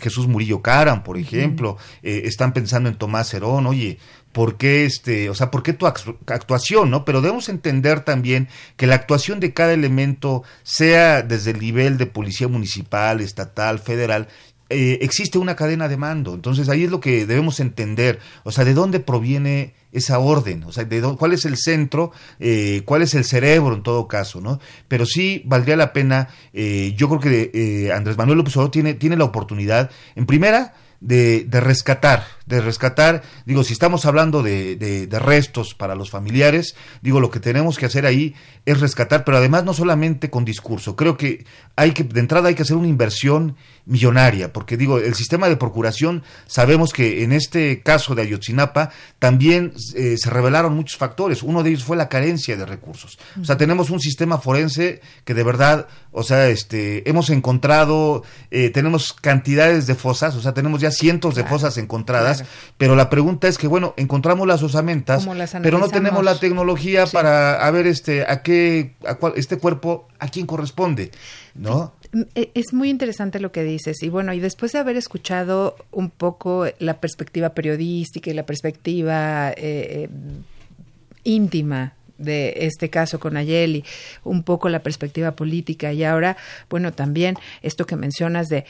Jesús Murillo Caram, por ejemplo, eh, están pensando en Tomás Herón, oye, por qué este, o sea, por qué tu actuación, ¿no? Pero debemos entender también que la actuación de cada elemento, sea desde el nivel de policía municipal, estatal, federal, eh, existe una cadena de mando. Entonces ahí es lo que debemos entender. O sea, ¿de dónde proviene esa orden? O sea, ¿de cuál es el centro? Eh, ¿Cuál es el cerebro en todo caso? ¿no? Pero sí valdría la pena. Eh, yo creo que Andrés Manuel López Obrador tiene, tiene la oportunidad, en primera, de, de, rescatar, de rescatar, digo, si estamos hablando de, de, de, restos para los familiares, digo, lo que tenemos que hacer ahí es rescatar, pero además no solamente con discurso, creo que hay que, de entrada hay que hacer una inversión millonaria, porque digo, el sistema de procuración, sabemos que en este caso de Ayotzinapa también eh, se revelaron muchos factores, uno de ellos fue la carencia de recursos, o sea, tenemos un sistema forense que de verdad, o sea, este, hemos encontrado, eh, tenemos cantidades de fosas, o sea, tenemos ya cientos de fosas encontradas, pero la pregunta es que, bueno, encontramos las osamentas, pero no tenemos la tecnología para a ver este, a qué, a cuál, este cuerpo, a quién corresponde, ¿no? E, es muy interesante lo que dices y bueno, y después de haber escuchado un poco la perspectiva periodística y la perspectiva eh, eh, íntima de este caso con Ayeli, un poco la perspectiva política y ahora, bueno, también esto que mencionas de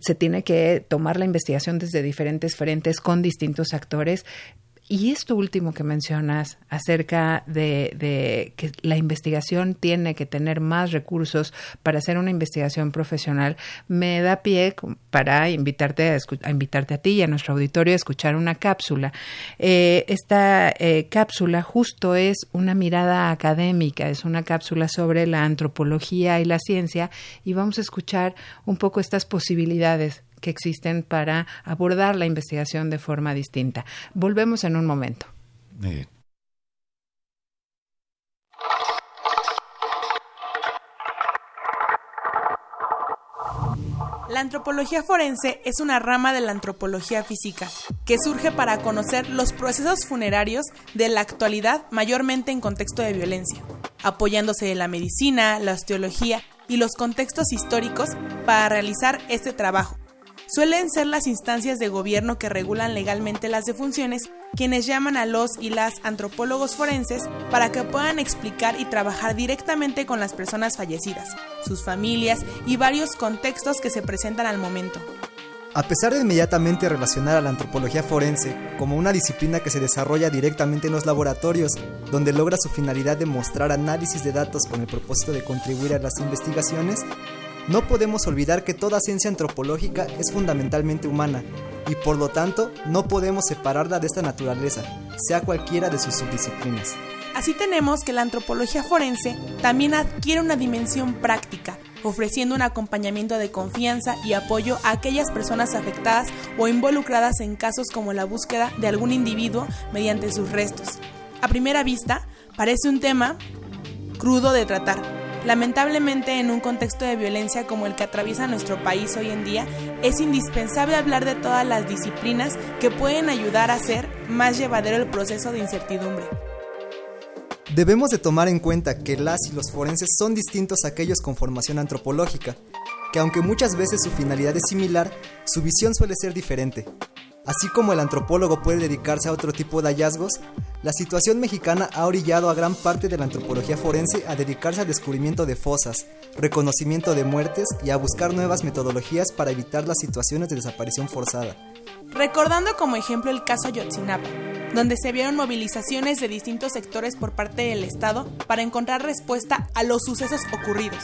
se tiene que tomar la investigación desde diferentes frentes con distintos actores Y esto último que mencionas acerca de, que la investigación tiene que tener más recursos para hacer una investigación profesional, me da pie para invitarte a, invitarte a ti y a nuestro auditorio a escuchar una cápsula. Eh, esta eh, cápsula justo es una mirada académica, es una cápsula sobre la antropología y la ciencia y vamos a escuchar un poco estas posibilidades que existen para abordar la investigación de forma distinta. Volvemos en un momento. La antropología forense es una rama de la antropología física que surge para conocer los procesos funerarios de la actualidad mayormente en contexto de violencia, apoyándose de la medicina, la osteología y los contextos históricos para realizar este trabajo, Suelen ser las instancias de gobierno que regulan legalmente las defunciones quienes llaman a los y las antropólogos forenses para que puedan explicar y trabajar directamente con las personas fallecidas, sus familias y varios contextos que se presentan al momento. A pesar de inmediatamente relacionar a la antropología forense como una disciplina que se desarrolla directamente en los laboratorios, donde logra su finalidad de mostrar análisis de datos con el propósito de contribuir a las investigaciones, no podemos olvidar que toda ciencia antropológica es fundamentalmente humana y por lo tanto no podemos separarla de esta naturaleza, sea cualquiera de sus subdisciplinas. Así tenemos que la antropología forense también adquiere una dimensión práctica, ofreciendo un acompañamiento de confianza y apoyo a aquellas personas afectadas o involucradas en casos como la búsqueda de algún individuo mediante sus restos. A primera vista, parece un tema crudo de tratar, Lamentablemente, en un contexto de violencia como el que atraviesa nuestro país hoy en día, es indispensable hablar de todas las disciplinas que pueden ayudar a hacer más llevadero el proceso de incertidumbre. Debemos de tomar en cuenta que las y los forenses son distintos a aquellos con formación antropológica, que aunque muchas veces su finalidad es similar, su visión suele ser diferente. Así como el antropólogo puede dedicarse a otro tipo de hallazgos, la situación mexicana ha orillado a gran parte de la antropología forense a dedicarse al descubrimiento de fosas, reconocimiento de muertes y a buscar nuevas metodologías para evitar las situaciones de desaparición forzada. Recordando como ejemplo el caso Ayotzinapa, donde se vieron movilizaciones de distintos sectores por parte del Estado para encontrar respuesta a los sucesos ocurridos.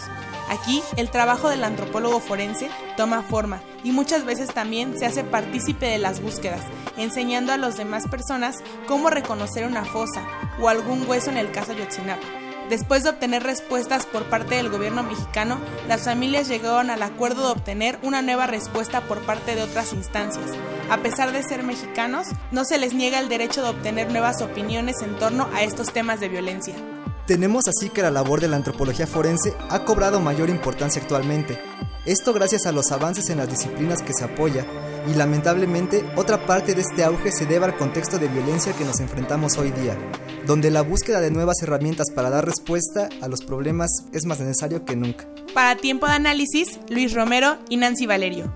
Aquí, el trabajo del antropólogo forense toma forma y muchas veces también se hace partícipe de las búsquedas, enseñando a las demás personas cómo reconocer una fosa o algún hueso en el caso Ayotzinapa. Después de obtener respuestas por parte del gobierno mexicano, las familias llegaron al acuerdo de obtener una nueva respuesta por parte de otras instancias. A pesar de ser mexicanos, no se les niega el derecho de obtener nuevas opiniones en torno a estos temas de violencia. Tenemos así que la labor de la antropología forense ha cobrado mayor importancia actualmente. Esto gracias a los avances en las disciplinas que se apoya y lamentablemente otra parte de este auge se debe al contexto de violencia que nos enfrentamos hoy día, donde la búsqueda de nuevas herramientas para dar respuesta a los problemas es más necesario que nunca. Para tiempo de análisis, Luis Romero y Nancy Valerio.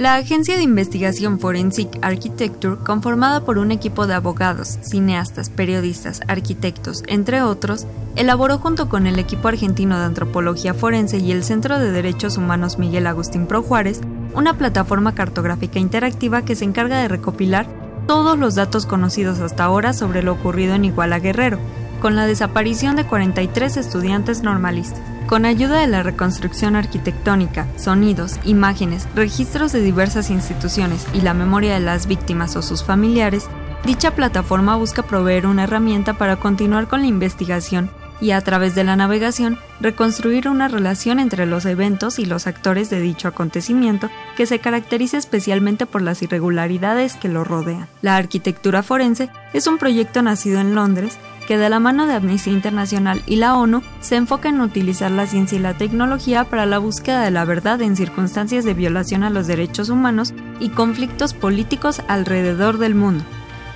La agencia de investigación Forensic Architecture, conformada por un equipo de abogados, cineastas, periodistas, arquitectos, entre otros, elaboró junto con el equipo argentino de antropología forense y el Centro de Derechos Humanos Miguel Agustín Pro Juárez una plataforma cartográfica interactiva que se encarga de recopilar todos los datos conocidos hasta ahora sobre lo ocurrido en Iguala Guerrero, con la desaparición de 43 estudiantes normalistas. Con ayuda de la reconstrucción arquitectónica, sonidos, imágenes, registros de diversas instituciones y la memoria de las víctimas o sus familiares, dicha plataforma busca proveer una herramienta para continuar con la investigación y a través de la navegación reconstruir una relación entre los eventos y los actores de dicho acontecimiento que se caracteriza especialmente por las irregularidades que lo rodean. La arquitectura forense es un proyecto nacido en Londres que de la mano de Amnistía Internacional y la ONU se enfoca en utilizar la ciencia y la tecnología para la búsqueda de la verdad en circunstancias de violación a los derechos humanos y conflictos políticos alrededor del mundo.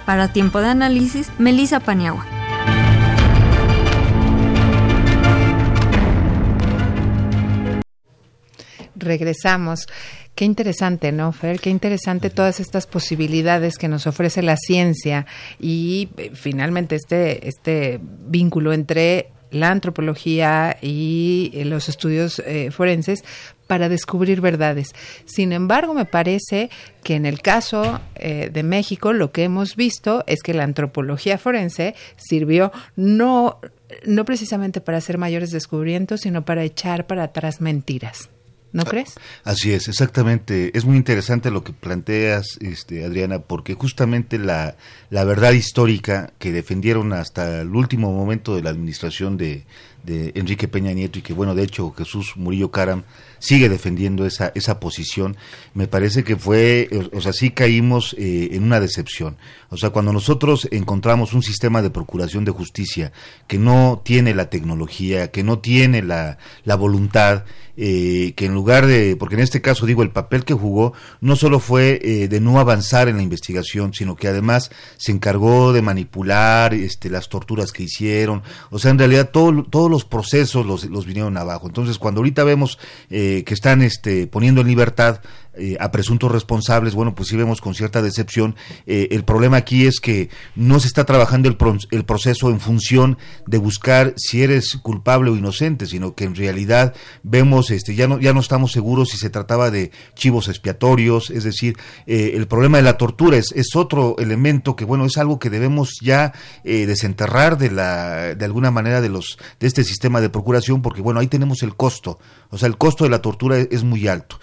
Para tiempo de análisis, Melissa Paniagua. Regresamos. Qué interesante, ¿no, Fer? Qué interesante todas estas posibilidades que nos ofrece la ciencia y eh, finalmente este, este vínculo entre la antropología y eh, los estudios eh, forenses para descubrir verdades. Sin embargo, me parece que en el caso eh, de México lo que hemos visto es que la antropología forense sirvió no, no precisamente para hacer mayores descubrimientos, sino para echar para atrás mentiras. ¿No crees? Así es, exactamente. Es muy interesante lo que planteas, este, Adriana, porque justamente la, la verdad histórica que defendieron hasta el último momento de la administración de, de Enrique Peña Nieto y que bueno, de hecho Jesús Murillo Caram sigue defendiendo esa, esa posición, me parece que fue, o sea, sí caímos eh, en una decepción. O sea, cuando nosotros encontramos un sistema de procuración de justicia que no tiene la tecnología, que no tiene la, la voluntad, eh, que en lugar de, porque en este caso digo, el papel que jugó no solo fue eh, de no avanzar en la investigación, sino que además se encargó de manipular este, las torturas que hicieron, o sea, en realidad todo, todos los procesos los, los vinieron abajo. Entonces, cuando ahorita vemos eh, que están este, poniendo en libertad eh, a presuntos responsables, bueno, pues sí vemos con cierta decepción. Eh, el problema aquí es que no se está trabajando el, el, proceso en función de buscar si eres culpable o inocente, sino que en realidad vemos, este, ya no, ya no estamos seguros si se trataba de chivos expiatorios, es decir, eh, el problema de la tortura es, es otro elemento que, bueno, es algo que debemos ya desenterrar de la, de alguna manera de los, de este sistema de procuración, porque bueno, ahí tenemos el costo, o sea, el costo de la tortura es muy alto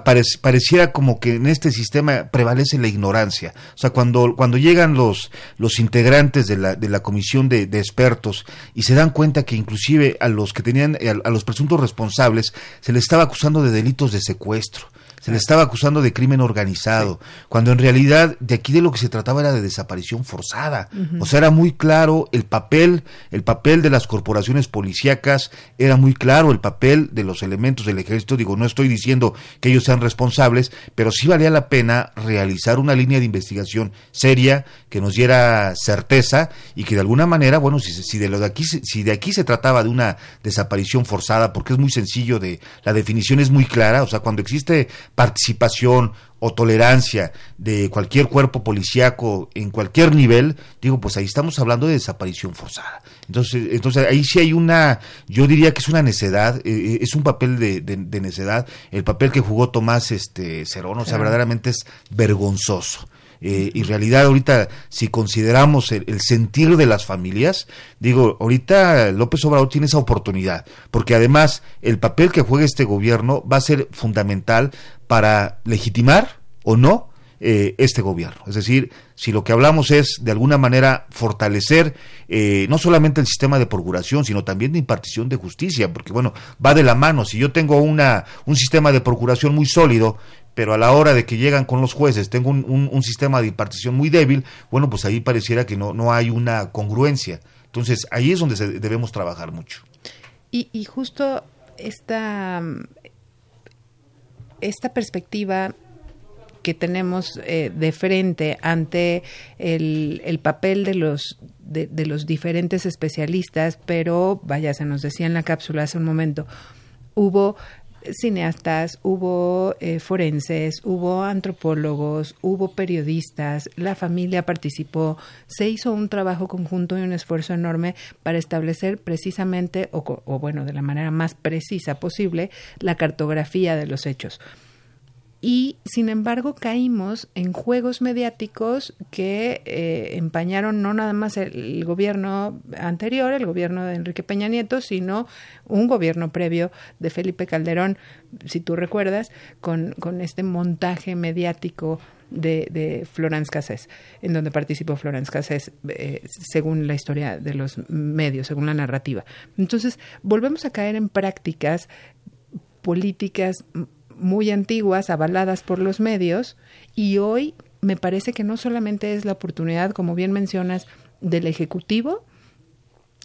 pareciera como que en este sistema prevalece la ignorancia. O sea, cuando, cuando llegan los, los integrantes de la, de la comisión de, expertos y se dan cuenta que inclusive a los que tenían, a los presuntos responsables, se les estaba acusando de delitos de secuestro se le estaba acusando de crimen organizado, cuando en realidad de aquí de lo que se trataba era de desaparición forzada. O sea, era muy claro el papel, el papel de las corporaciones policíacas, era muy claro el papel de los elementos del ejército. Digo, no estoy diciendo que ellos sean responsables, pero sí valía la pena realizar una línea de investigación seria que nos diera certeza y que de alguna manera, bueno, si, si de lo de aquí, si de aquí se trataba de una desaparición forzada, porque es muy sencillo de, la definición es muy clara, o sea, cuando existe participación o tolerancia de cualquier cuerpo policíaco en cualquier nivel, digo, pues ahí estamos hablando de desaparición forzada. Entonces, entonces ahí sí hay una, yo diría que es una necedad, eh, eh, es un papel de, de, necedad, el papel que jugó Tomás este Cerón, o sea, verdaderamente es vergonzoso. Eh, y realidad ahorita, si consideramos el, sentir de las familias, digo, ahorita López Obrador tiene esa oportunidad, porque además el papel que juega este gobierno va a ser fundamental para legitimar o no eh, este gobierno. Es decir, si lo que hablamos es de alguna manera fortalecer eh, no solamente el sistema de procuración, sino también de impartición de justicia, porque bueno, va de la mano. Si yo tengo una, un sistema de procuración muy sólido, pero a la hora de que llegan con los jueces tengo un, un, sistema de impartición muy débil, bueno, pues ahí pareciera que no, no hay una congruencia. Entonces, ahí es donde debemos trabajar mucho. Y, y justo esta, esta perspectiva que tenemos eh, de frente ante el, el papel de los de, los diferentes especialistas, pero vaya, se nos decía en la cápsula hace un momento, hubo cineastas, hubo eh, forenses, hubo antropólogos, hubo periodistas, la familia participó, se hizo un trabajo conjunto y un esfuerzo enorme para establecer precisamente, o, o bueno, de la manera más precisa posible, la cartografía de los hechos y sin embargo caímos en juegos mediáticos que eh, empañaron no nada más el, gobierno anterior, el gobierno de Enrique Peña Nieto, sino un gobierno previo de Felipe Calderón, si tú recuerdas, con, con este montaje mediático de, de Florence Cassés, en donde participó Florence Cassés, eh, según la historia de los medios, según la narrativa. Entonces, volvemos a caer en prácticas políticas muy antiguas, avaladas por los medios, y hoy me parece que no solamente es la oportunidad, como bien mencionas, del Ejecutivo,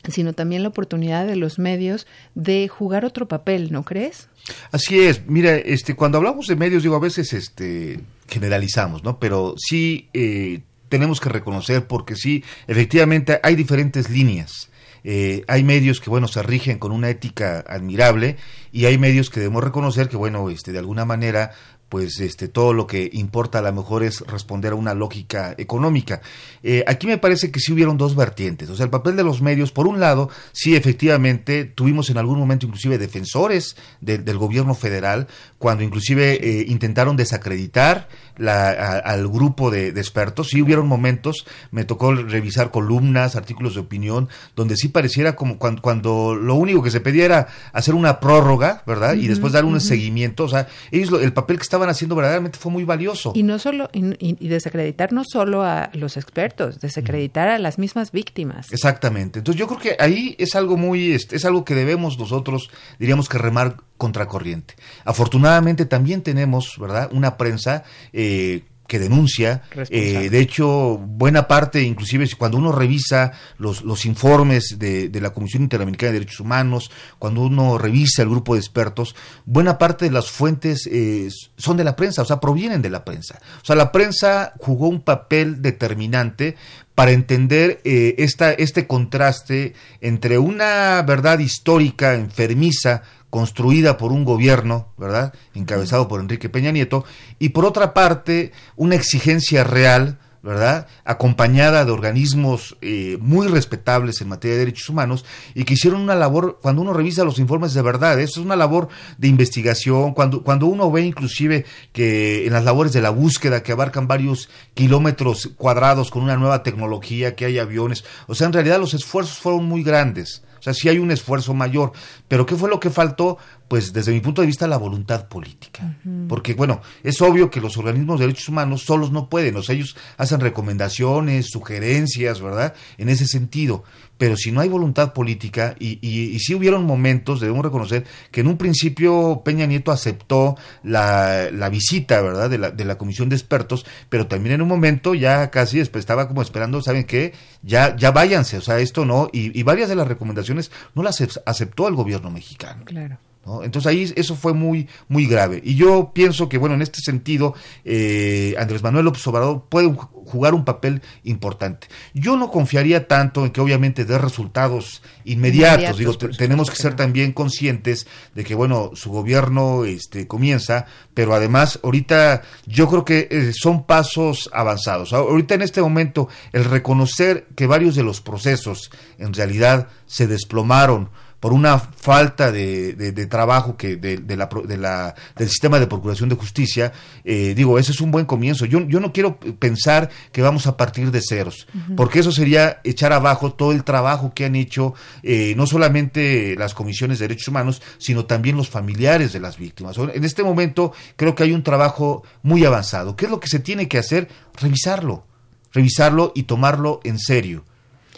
sino también la oportunidad de los medios de jugar otro papel, ¿no crees? Así es, mira, este, cuando hablamos de medios, digo, a veces este, generalizamos, ¿no? Pero sí eh, tenemos que reconocer, porque sí, efectivamente hay diferentes líneas eh, hay medios que, bueno, se rigen con una ética admirable y hay medios que debemos reconocer que, bueno, este, de alguna manera pues este todo lo que importa a lo mejor es responder a una lógica económica. Eh, aquí me parece que sí hubieron dos vertientes. O sea, el papel de los medios, por un lado, sí efectivamente tuvimos en algún momento inclusive defensores del gobierno federal, cuando inclusive eh, intentaron desacreditar la, al grupo de, expertos. Sí hubieron momentos, me tocó revisar columnas, artículos de opinión, donde sí pareciera como cuando, cuando lo único que se pedía era hacer una prórroga, ¿verdad? y después dar un seguimiento. O sea, ellos el papel que estaban haciendo verdaderamente fue muy valioso. Y no solo, y, desacreditar no solo a los expertos, desacreditar a las mismas víctimas. Exactamente. Entonces yo creo que ahí es algo muy, es algo que debemos nosotros, diríamos que remar contracorriente. Afortunadamente también tenemos, ¿verdad?, una prensa eh, que denuncia. Eh, de hecho, buena parte, inclusive cuando uno revisa los, los informes de, de, la Comisión Interamericana de Derechos Humanos, cuando uno revisa el grupo de expertos, buena parte de las fuentes eh, son de la prensa, o sea, provienen de la prensa. O sea, la prensa jugó un papel determinante para entender eh, esta, este contraste entre una verdad histórica enfermiza construida por un gobierno, ¿verdad? Encabezado por Enrique Peña Nieto, y por otra parte, una exigencia real, ¿verdad? Acompañada de organismos eh, muy respetables en materia de derechos humanos y que hicieron una labor, cuando uno revisa los informes de verdad, eso es una labor de investigación, cuando, cuando uno ve inclusive que en las labores de la búsqueda que abarcan varios kilómetros cuadrados con una nueva tecnología, que hay aviones, o sea, en realidad los esfuerzos fueron muy grandes. Sea, sí hay un esfuerzo mayor. Pero ¿qué fue lo que faltó? Pues desde mi punto de vista la voluntad política. Porque bueno, es obvio que los organismos de derechos humanos solos no pueden. O sea, ellos hacen recomendaciones, sugerencias, ¿verdad? En ese sentido pero si no hay voluntad política, y, y, y sí hubieron momentos, debemos reconocer, que en un principio Peña Nieto aceptó la, la visita, ¿verdad?, de la, de la comisión de expertos, pero también en un momento ya casi estaba como esperando, ¿saben qué? Ya, ya váyanse, o sea, esto no, y, y varias de las recomendaciones no las aceptó el gobierno mexicano. Claro. Entonces ahí eso fue muy, muy grave. Y yo pienso que, bueno, en este sentido, eh, Andrés Manuel López Obrador puede jugar un papel importante. Yo no confiaría tanto en que obviamente dé resultados inmediatos. Digo, tenemos que ser también conscientes de que, bueno, su gobierno este, comienza, pero además ahorita yo creo que eh, son pasos avanzados. Ahorita en este momento, el reconocer que varios de los procesos en realidad se desplomaron, por una falta de, de, trabajo que de, de, la, de la, del sistema de procuración de justicia, eh, digo, ese es un buen comienzo. Yo, yo no quiero pensar que vamos a partir de ceros, porque eso sería echar abajo todo el trabajo que han hecho eh, no solamente las comisiones de derechos humanos, sino también los familiares de las víctimas. En este momento creo que hay un trabajo muy avanzado. ¿Qué es lo que se tiene que hacer? Revisarlo, revisarlo y tomarlo en serio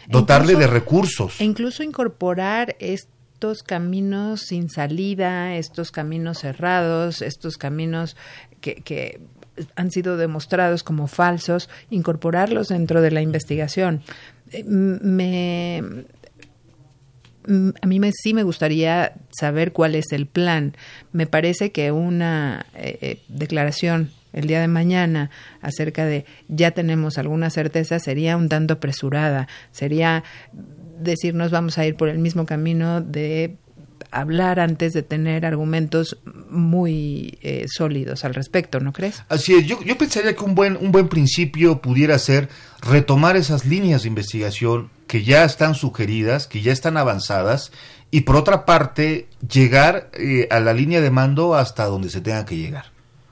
dotarle de recursos. E incluso incorporar estos caminos sin salida, estos caminos cerrados, estos caminos que, que han sido demostrados como falsos, incorporarlos dentro de la investigación. Eh, me, a mí me, sí me gustaría saber cuál es el plan. Me parece que una eh, eh, declaración el día de mañana acerca de ya tenemos alguna certeza sería un tanto apresurada, sería decirnos vamos a ir por el mismo camino de hablar antes de tener argumentos muy eh, sólidos al respecto, ¿no crees? Así es, yo, yo pensaría que un buen, un buen principio pudiera ser retomar esas líneas de investigación que ya están sugeridas, que ya están avanzadas, y por otra parte, llegar eh, a la línea de mando hasta donde se tenga que llegar.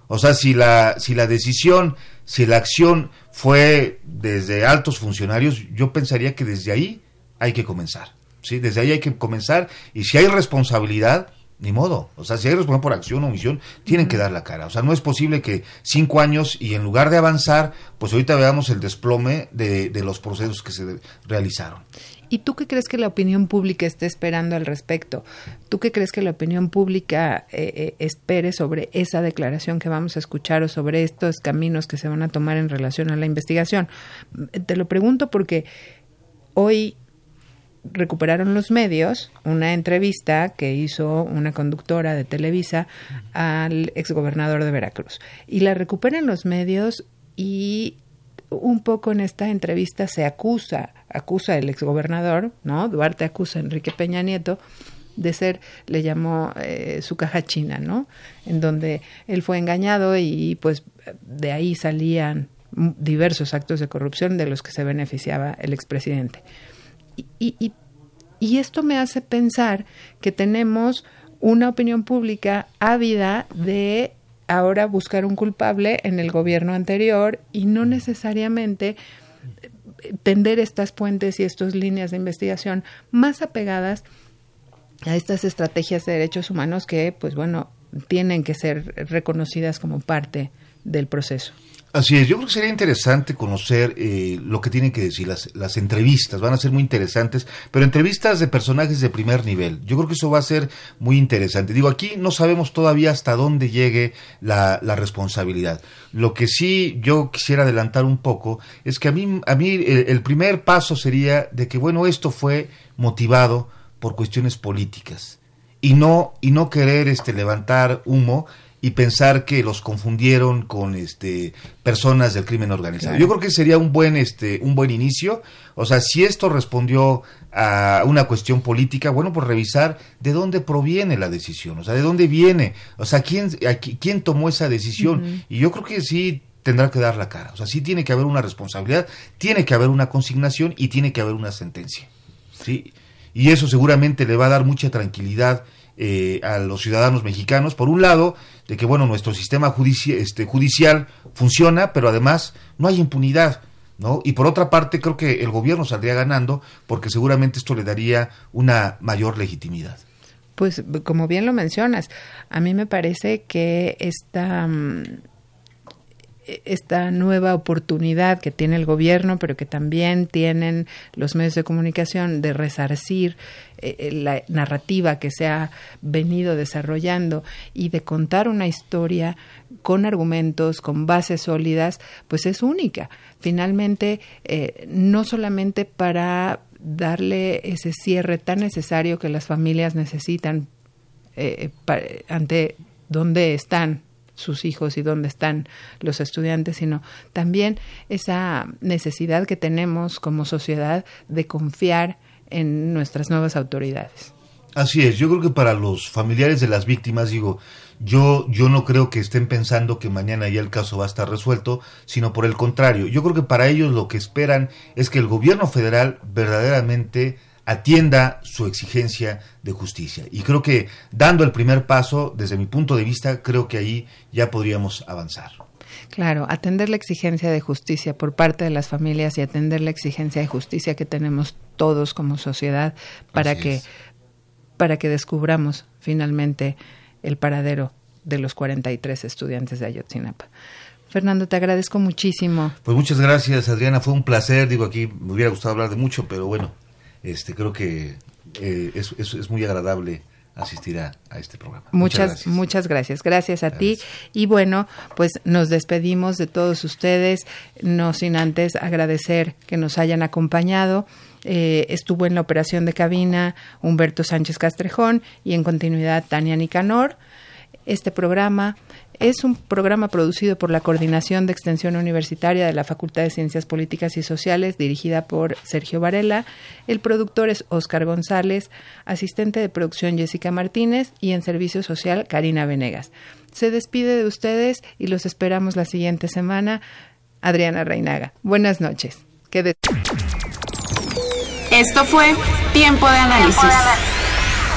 O sea, si la, si la decisión, si la acción fue desde altos funcionarios, yo pensaría que desde ahí hay que comenzar. ¿sí? Desde ahí hay que comenzar y si hay responsabilidad, ni modo. O sea, si hay responsabilidad por acción o omisión, tienen que dar la cara. O sea, no es posible que cinco años y en lugar de avanzar, pues ahorita veamos el desplome de, de los procesos que se realizaron. ¿Y tú qué crees que la opinión pública esté esperando al respecto? ¿Tú qué crees que la opinión pública eh, eh, espere sobre esa declaración que vamos a escuchar o sobre estos caminos que se van a tomar en relación a la investigación? Te lo pregunto porque hoy recuperaron los medios una entrevista que hizo una conductora de Televisa al exgobernador de Veracruz. Y la recuperan los medios y un poco en esta entrevista se acusa, acusa el exgobernador, ¿no? Duarte acusa a Enrique Peña Nieto de ser, le llamó eh, su caja china, ¿no? En donde él fue engañado y pues de ahí salían diversos actos de corrupción de los que se beneficiaba el expresidente. Y, y, y esto me hace pensar que tenemos una opinión pública ávida de ahora buscar un culpable en el gobierno anterior y no necesariamente tender estas puentes y estas líneas de investigación más apegadas a estas estrategias de derechos humanos que, pues bueno, tienen que ser reconocidas como parte del proceso. Así es, yo creo que sería interesante conocer eh, lo que tienen que decir las, las entrevistas, van a ser muy interesantes, pero entrevistas de personajes de primer nivel, yo creo que eso va a ser muy interesante. Digo, aquí no sabemos todavía hasta dónde llegue la, la responsabilidad. Lo que sí yo quisiera adelantar un poco es que a mí, a mí el, el primer paso sería de que, bueno, esto fue motivado por cuestiones políticas y no, y no querer este, levantar humo y pensar que los confundieron con este personas del crimen organizado. Claro. Yo creo que sería un buen este un buen inicio, o sea, si esto respondió a una cuestión política, bueno, pues revisar de dónde proviene la decisión, o sea, de dónde viene, o sea, quién aquí- quién tomó esa decisión y yo creo que sí tendrá que dar la cara, o sea, sí tiene que haber una responsabilidad, tiene que haber una consignación y tiene que haber una sentencia. ¿sí? Y eso seguramente le va a dar mucha tranquilidad eh, a los ciudadanos mexicanos, por un lado, de que bueno, nuestro sistema judici- este, judicial funciona, pero además no hay impunidad. ¿No? Y por otra parte, creo que el gobierno saldría ganando porque seguramente esto le daría una mayor legitimidad. Pues como bien lo mencionas, a mí me parece que esta, mm, esta nueva oportunidad que tiene el gobierno, pero que también tienen los medios de comunicación de resarcir eh, eh, la narrativa que se ha venido desarrollando y de contar una historia con argumentos, con bases sólidas, pues es única. Finalmente, eh, no solamente para darle ese cierre tan necesario que las familias necesitan eh, ante dónde están sus hijos y dónde están los estudiantes, sino también esa necesidad que tenemos como sociedad de confiar en nuestras nuevas autoridades. Así es, yo creo que para los familiares de las víctimas, digo, yo, yo no creo que estén pensando que mañana ya el caso va a estar resuelto, sino por el contrario, yo creo que para ellos lo que esperan es que el gobierno federal verdaderamente atienda su exigencia de justicia. Y creo que dando el primer paso, desde mi punto de vista, creo que ahí ya podríamos avanzar. Claro, atender la exigencia de justicia por parte de las familias y atender la exigencia de justicia que tenemos todos como sociedad para Así que es. para que descubramos finalmente el paradero de los 43 estudiantes de Ayotzinapa. Fernando, te agradezco muchísimo. Pues muchas gracias, Adriana, fue un placer. Digo, aquí me hubiera gustado hablar de mucho, pero bueno, este creo que eh, es, es- es muy agradable asistir a, a este programa. Muchas, muchas gracias. Gracias a ti. Y bueno, pues nos despedimos de todos ustedes, no sin antes agradecer que nos hayan acompañado. Eh, estuvo en la operación de cabina Humberto Sánchez Castrejón y en continuidad Tania Nicanor. Este programa es un programa producido por la Coordinación de Extensión Universitaria de la Facultad de Ciencias Políticas y Sociales, dirigida por Sergio Varela. El productor es Óscar González, asistente de producción Jessica Martínez y en servicio social Karina Venegas. Se despide de ustedes y los esperamos la siguiente semana. Adriana Reinaga. Buenas noches. Esto fue Tiempo de Análisis.